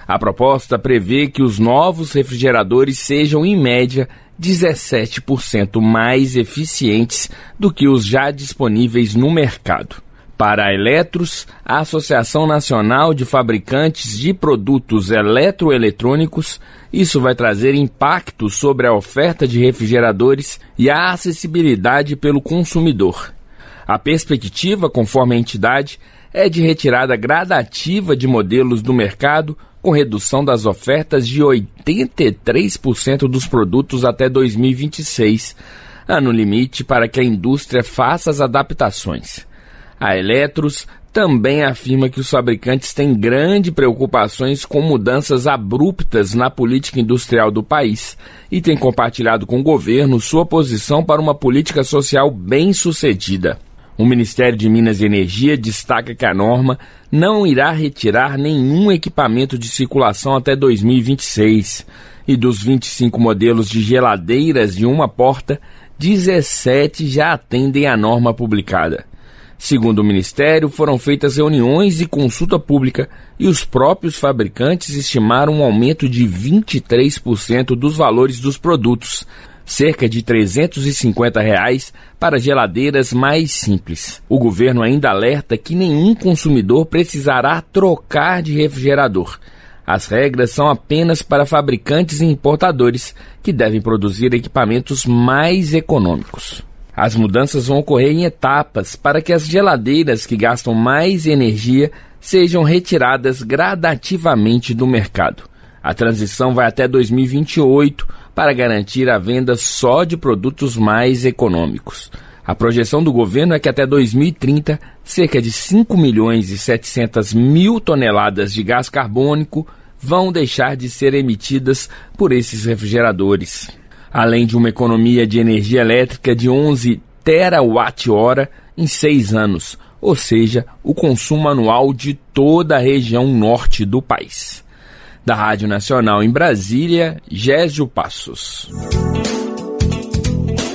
A proposta prevê que os novos refrigeradores sejam, em média, 17% mais eficientes do que os já disponíveis no mercado. Para a Eletros, a Associação Nacional de Fabricantes de Produtos Eletroeletrônicos, isso vai trazer impacto sobre a oferta de refrigeradores e a acessibilidade pelo consumidor. A perspectiva, conforme a entidade, é de retirada gradativa de modelos do mercado, com redução das ofertas de 83% dos produtos até 2026, ano limite para que a indústria faça as adaptações. A Eletros também afirma que os fabricantes têm grandes preocupações com mudanças abruptas na política industrial do país e tem compartilhado com o governo sua posição para uma política social bem sucedida. O Ministério de Minas e Energia destaca que a norma não irá retirar nenhum equipamento de circulação até 2026 e dos 25 modelos de geladeiras de uma porta, 17 já atendem à norma publicada. Segundo o Ministério, foram feitas reuniões e consulta pública e os próprios fabricantes estimaram um aumento de 23% dos valores dos produtos, cerca de 350 reais para geladeiras mais simples. O governo ainda alerta que nenhum consumidor precisará trocar de refrigerador. As regras são apenas para fabricantes e importadores que devem produzir equipamentos mais econômicos. As mudanças vão ocorrer em etapas para que as geladeiras que gastam mais energia sejam retiradas gradativamente do mercado. A transição vai até 2028 para garantir a venda só de produtos mais econômicos. A projeção do governo é que até 2030, cerca de 5 milhões e 700 mil toneladas de gás carbônico vão deixar de ser emitidas por esses refrigeradores além de uma economia de energia elétrica de 11 terawatt-hora em seis anos, ou seja, o consumo anual de toda a região norte do país. Da Rádio Nacional em Brasília, Gésio Passos.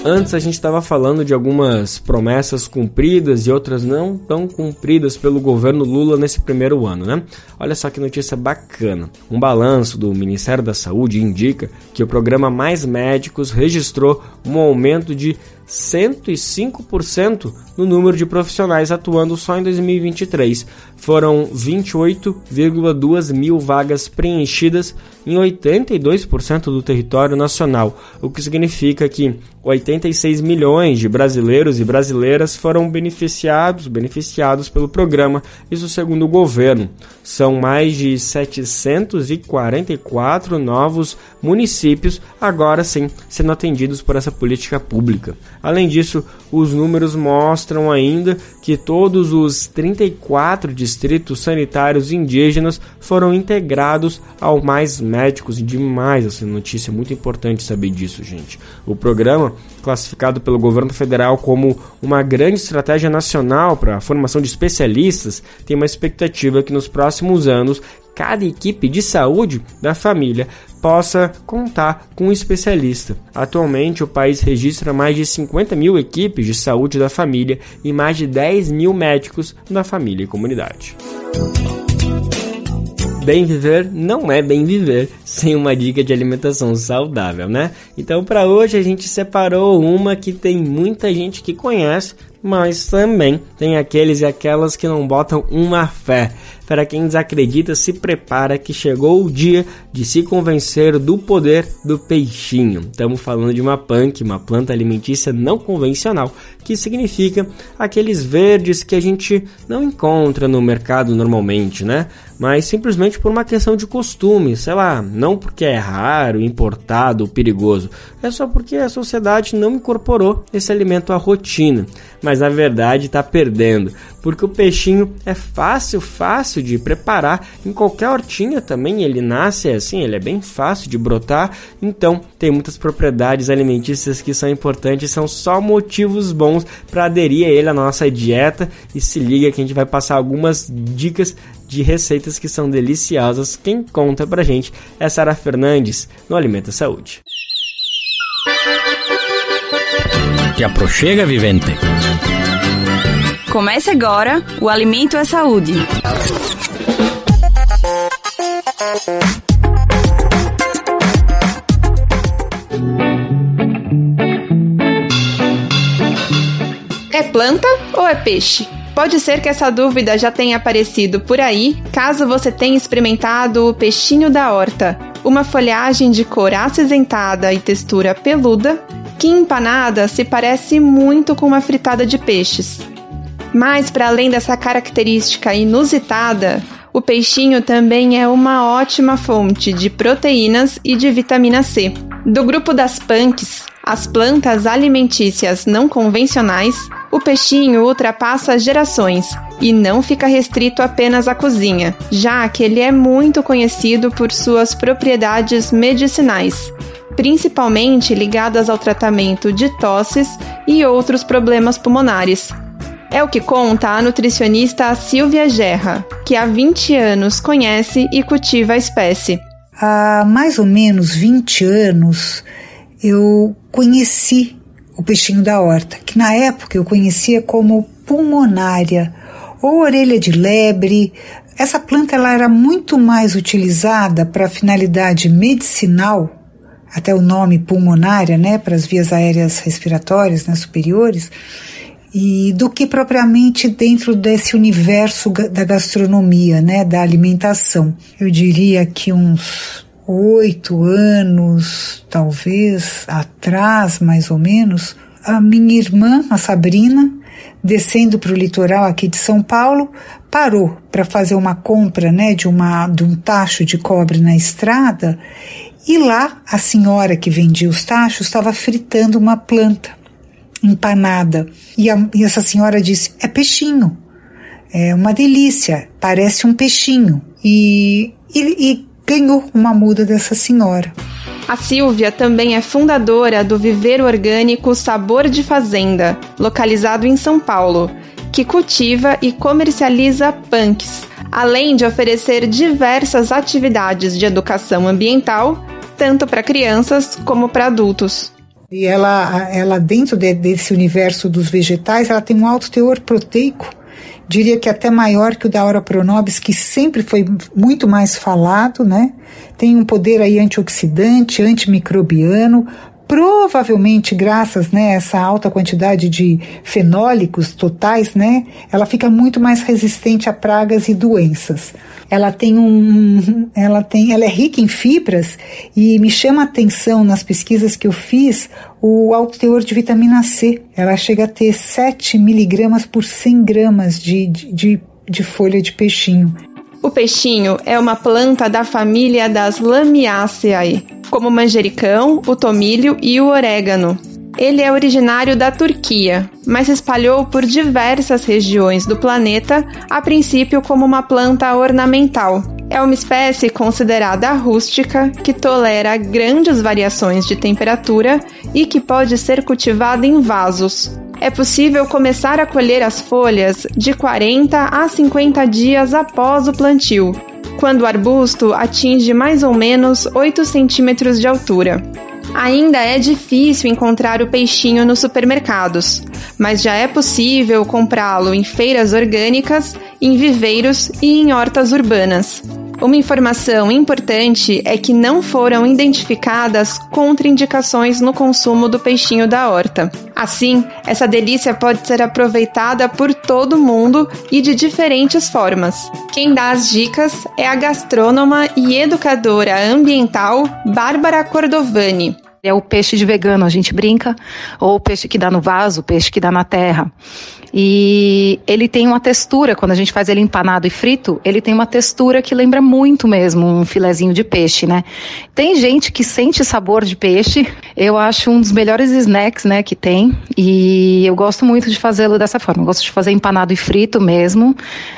Antes a gente estava falando de algumas promessas cumpridas e outras não tão cumpridas pelo governo Lula nesse primeiro ano, né? Olha só que notícia bacana. Um balanço do Ministério da Saúde indica que o programa Mais Médicos registrou um aumento de 105% no número de profissionais atuando só em 2023. Foram 28,2 mil vagas preenchidas em 82% do território nacional, o que significa que 86 milhões de brasileiros e brasileiras foram beneficiados, beneficiados pelo programa, isso segundo o governo. São mais de 744 novos municípios agora sim sendo atendidos por essa política pública. Além disso, os números mostram ainda que todos os 34 distritos sanitários indígenas foram integrados ao Mais Médicos. Demais essa notícia, muito importante saber disso, gente. O programa, classificado pelo governo federal como uma grande estratégia nacional para a formação de especialistas, tem uma expectativa que nos próximos anos cada equipe de saúde da família possa contar com um especialista. Atualmente, o país registra mais de 50 mil equipes de saúde da família e mais de 10 mil médicos da família e comunidade. Bem viver não é bem viver sem uma dica de alimentação saudável, né? Então, para hoje a gente separou uma que tem muita gente que conhece, mas também tem aqueles e aquelas que não botam uma fé. Para quem desacredita, se prepara que chegou o dia de se convencer do poder do peixinho. Estamos falando de uma punk, uma planta alimentícia não convencional, que significa aqueles verdes que a gente não encontra no mercado normalmente, né? Mas simplesmente por uma questão de costume, sei lá, não porque é raro, importado, perigoso, é só porque a sociedade não incorporou esse alimento à rotina. Mas na verdade está perdendo, porque o peixinho é fácil, fácil de preparar. Em qualquer hortinha também ele nasce assim, ele é bem fácil de brotar. Então tem muitas propriedades alimentícias que são importantes, são só motivos bons para aderir a ele à nossa dieta. E se liga que a gente vai passar algumas dicas de receitas que são deliciosas. Quem conta pra gente é Sara Fernandes no Alimenta Saúde. Aproxega, vivente. Comece agora o Alimento é Saúde. É planta ou é peixe? Pode ser que essa dúvida já tenha aparecido por aí, caso você tenha experimentado o peixinho da horta, uma folhagem de cor acinzentada e textura peluda, que empanada se parece muito com uma fritada de peixes. Mas, para além dessa característica inusitada, o peixinho também é uma ótima fonte de proteínas e de vitamina C. Do grupo das punks, as plantas alimentícias não convencionais, o peixinho ultrapassa gerações e não fica restrito apenas à cozinha, já que ele é muito conhecido por suas propriedades medicinais, principalmente ligadas ao tratamento de tosses e outros problemas pulmonares. É o que conta a nutricionista Silvia Gerra, que há 20 anos conhece e cultiva a espécie. Há mais ou menos 20 anos eu conheci o peixinho da horta, que na época eu conhecia como pulmonária ou orelha de lebre. Essa planta ela era muito mais utilizada para finalidade medicinal, até o nome pulmonária, né, para as vias aéreas respiratórias né, superiores, e do que propriamente dentro desse universo da gastronomia, né, da alimentação. Eu diria que uns oito anos, talvez, atrás, mais ou menos, a minha irmã, a Sabrina, descendo para o litoral aqui de São Paulo, parou para fazer uma compra né, de, uma, de um tacho de cobre na estrada e lá a senhora que vendia os tachos estava fritando uma planta empanada. E, a, e essa senhora disse: é peixinho. É uma delícia, parece um peixinho. E, e, e ganhou uma muda dessa senhora. A Silvia também é fundadora do viveiro orgânico Sabor de Fazenda, localizado em São Paulo, que cultiva e comercializa punks, além de oferecer diversas atividades de educação ambiental, tanto para crianças como para adultos. E ela, ela dentro de, desse universo dos vegetais, ela tem um alto teor proteico diria que até maior que o da Aura Pronobis, que sempre foi muito mais falado, né? Tem um poder aí antioxidante, antimicrobiano, provavelmente graças né, a essa alta quantidade de fenólicos totais, né, ela fica muito mais resistente a pragas e doenças. Ela tem um, ela tem, ela é rica em fibras e me chama a atenção nas pesquisas que eu fiz o alto teor de vitamina C. Ela chega a ter 7 miligramas por 100 gramas de, de, de, de folha de peixinho. O peixinho é uma planta da família das Lamiaceae, como o manjericão, o tomilho e o orégano. Ele é originário da Turquia, mas se espalhou por diversas regiões do planeta, a princípio como uma planta ornamental. É uma espécie considerada rústica que tolera grandes variações de temperatura e que pode ser cultivada em vasos. É possível começar a colher as folhas de 40 a 50 dias após o plantio, quando o arbusto atinge mais ou menos 8 centímetros de altura. Ainda é difícil encontrar o peixinho nos supermercados, mas já é possível comprá-lo em feiras orgânicas, em viveiros e em hortas urbanas. Uma informação importante é que não foram identificadas contraindicações no consumo do peixinho da horta. Assim, essa delícia pode ser aproveitada por todo mundo e de diferentes formas. Quem dá as dicas é a gastrônoma e educadora ambiental Bárbara Cordovani. É o peixe de vegano, a gente brinca, ou o peixe que dá no vaso, o peixe que dá na terra. E ele tem uma textura, quando a gente faz ele empanado e frito, ele tem uma textura que lembra muito mesmo um filezinho de peixe, né? Tem gente que sente sabor de peixe, eu acho um dos melhores snacks, né, que tem, e eu gosto muito de fazê-lo dessa forma. Eu gosto de fazer empanado e frito mesmo.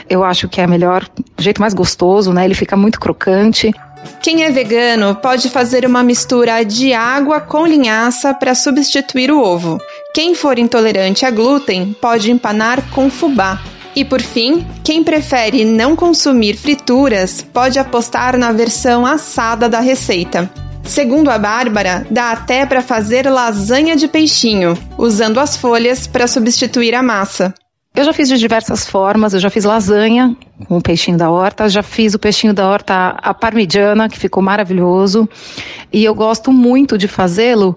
Eu acho que é melhor, o jeito mais gostoso, né? Ele fica muito crocante. Quem é vegano pode fazer uma mistura de água com linhaça para substituir o ovo. Quem for intolerante a glúten pode empanar com fubá. E por fim, quem prefere não consumir frituras pode apostar na versão assada da receita. Segundo a Bárbara, dá até para fazer lasanha de peixinho, usando as folhas para substituir a massa. Eu já fiz de diversas formas, eu já fiz lasanha com o peixinho da horta, já fiz o peixinho da horta a parmigiana, que ficou maravilhoso, e eu gosto muito de fazê-lo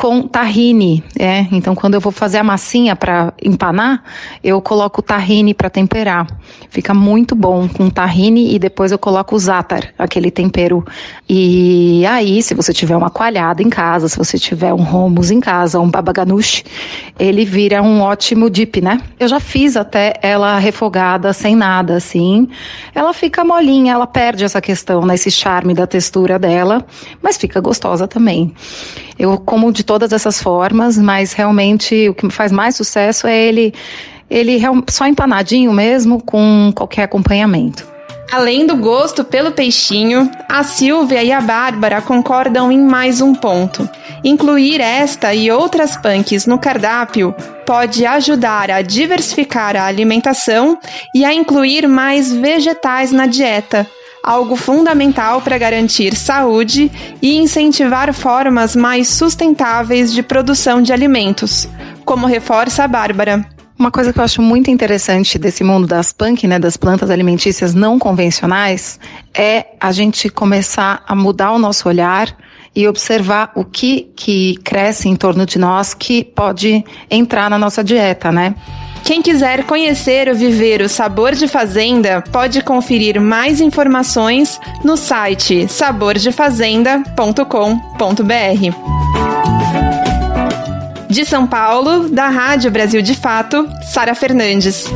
com tahine, é. Então, quando eu vou fazer a massinha para empanar, eu coloco tahine para temperar. Fica muito bom com tahine e depois eu coloco o za'atar, aquele tempero. E aí, se você tiver uma coalhada em casa, se você tiver um hummus em casa, um baba ganoush, ele vira um ótimo dip, né? Eu já fiz até ela refogada sem nada, assim. Ela fica molinha, ela perde essa questão, né, esse charme da textura dela, mas fica gostosa também. Eu como de todas essas formas, mas realmente o que faz mais sucesso é ele, ele só empanadinho mesmo, com qualquer acompanhamento. Além do gosto pelo peixinho, a Silvia e a Bárbara concordam em mais um ponto. Incluir esta e outras punks no cardápio pode ajudar a diversificar a alimentação e a incluir mais vegetais na dieta, algo fundamental para garantir saúde e incentivar formas mais sustentáveis de produção de alimentos, como reforça a Bárbara. Uma coisa que eu acho muito interessante desse mundo das punk, né, das plantas alimentícias não convencionais, é a gente começar a mudar o nosso olhar e observar o que que cresce em torno de nós que pode entrar na nossa dieta, né? Quem quiser conhecer ou viver o sabor de fazenda, pode conferir mais informações no site sabordefazenda.com.br. De São Paulo, da Rádio Brasil de Fato, Sara Fernandes.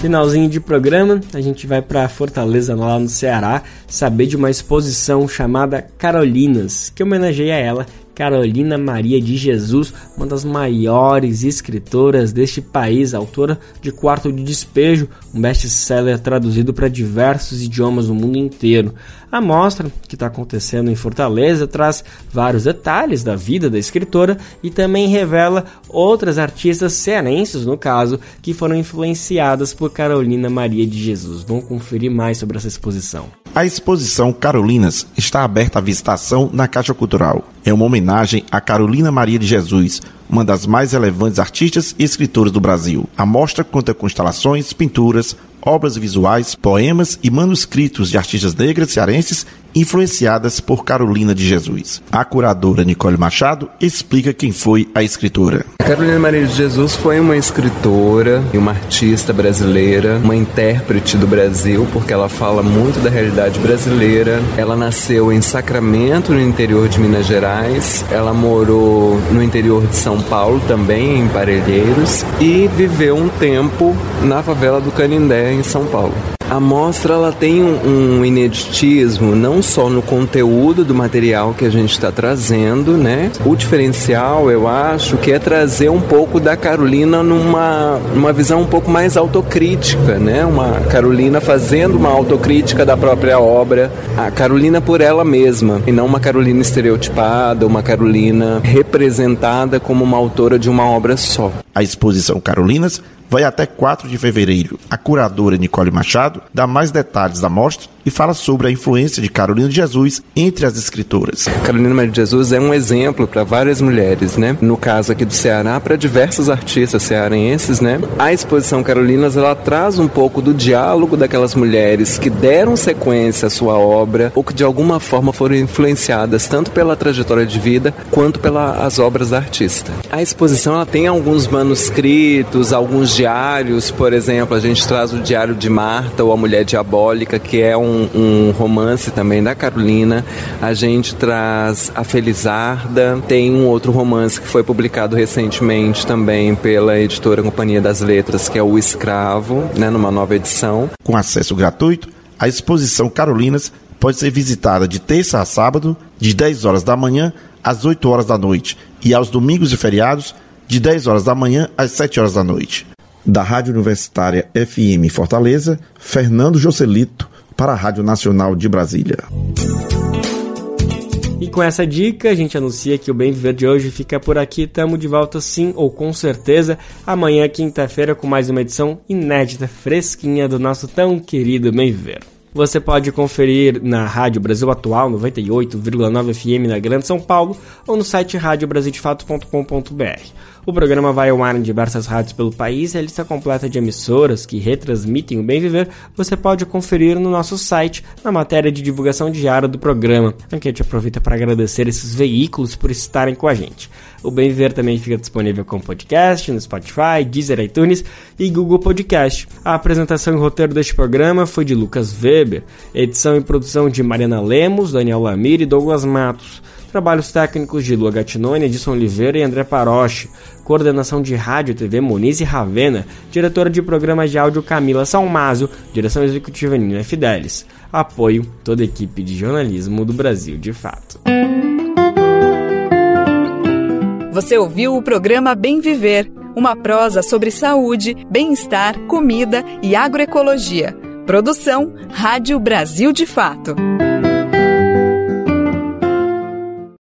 Finalzinho de programa, a gente vai para Fortaleza, lá no Ceará, saber de uma exposição chamada Carolinas, que homenageia ela Carolina Maria de Jesus, uma das maiores escritoras deste país, autora de Quarto de Despejo, um best-seller traduzido para diversos idiomas no mundo inteiro. A mostra, que está acontecendo em Fortaleza, traz vários detalhes da vida da escritora e também revela outras artistas cearenses, no caso, que foram influenciadas por Carolina Maria de Jesus. Vamos conferir mais sobre essa exposição. A exposição Carolinas está aberta à visitação na Caixa Cultural. É uma homenagem a Carolina Maria de Jesus, uma das mais relevantes artistas e escritoras do Brasil. A mostra conta com instalações, pinturas, obras visuais, poemas e manuscritos de artistas negras cearenses influenciadas por Carolina de Jesus. A curadora Nicole Machado explica quem foi a escritora. Carolina Maria de Jesus foi uma escritora e uma artista brasileira, uma intérprete do Brasil, porque ela fala muito da realidade brasileira. Ela nasceu em Sacramento, no interior de Minas Gerais. Ela morou no interior de São Paulo, também em Parelheiros, e viveu um tempo na favela do Canindé, em São Paulo. A mostra ela tem um, um ineditismo não só no conteúdo do material que a gente está trazendo, né? O diferencial, eu acho, que é trazer um pouco da Carolina numa, numa visão um pouco mais autocrítica, né? Uma Carolina fazendo uma autocrítica da própria obra, a Carolina por ela mesma, e não uma Carolina estereotipada, uma Carolina representada como uma autora de uma obra só. A exposição Carolinas vai até 4 de fevereiro. A curadora Nicole Machado dá mais detalhes da mostra e fala sobre a influência de Carolina de Jesus entre as escritoras. Carolina Maria de Jesus é um exemplo para várias mulheres, né? No caso aqui do Ceará, para diversos artistas cearenses, né? A exposição Carolinas ela traz um pouco do diálogo daquelas mulheres que deram sequência à sua obra ou que de alguma forma foram influenciadas tanto pela trajetória de vida quanto pelas obras da artista. A exposição ela tem alguns manuscritos, alguns diários, por exemplo, a gente traz o diário de Marta ou a Mulher Diabólica, que é um um, romance também da Carolina. A gente traz A Felizarda, tem um outro romance que foi publicado recentemente também pela editora Companhia das Letras, que é O Escravo, né, numa nova edição. Com acesso gratuito, a exposição Carolinas pode ser visitada de terça a sábado, de 10 horas da manhã às 8 horas da noite, e aos domingos e feriados, de 10 horas da manhã às 7 horas da noite. Da Rádio Universitária FM Fortaleza, Fernando Joselito, para a Rádio Nacional de Brasília. E com essa dica, a gente anuncia que o Bem Viver de hoje fica por aqui. Tamo de volta sim, ou com certeza, amanhã, quinta-feira, com mais uma edição inédita, fresquinha do nosso tão querido Bem Viver. Você pode conferir na Rádio Brasil Atual 98,9 FM na Grande São Paulo ou no site radiobrasildefato.com.br. O programa vai ao ar em diversas rádios pelo país e a lista completa de emissoras que retransmitem o Bem Viver você pode conferir no nosso site, na matéria de divulgação diária do programa. Aqui a gente aproveita para agradecer esses veículos por estarem com a gente. O Bem Viver também fica disponível como podcast no Spotify, Deezer, iTunes e Google Podcast. A apresentação e roteiro deste programa foi de Lucas Weber, edição e produção de Mariana Lemos, Daniel Lamir e Douglas Matos. Trabalhos técnicos de Lua Gatinone, Edson Oliveira e André Paroche. Coordenação de Rádio e TV Monize Ravena. Diretora de programas de áudio Camila Salmazo. Direção executiva Nina Fidelis. Apoio toda a equipe de jornalismo do Brasil de Fato. Você ouviu o programa Bem Viver, uma prosa sobre saúde, bem-estar, comida e agroecologia. Produção Rádio Brasil de Fato.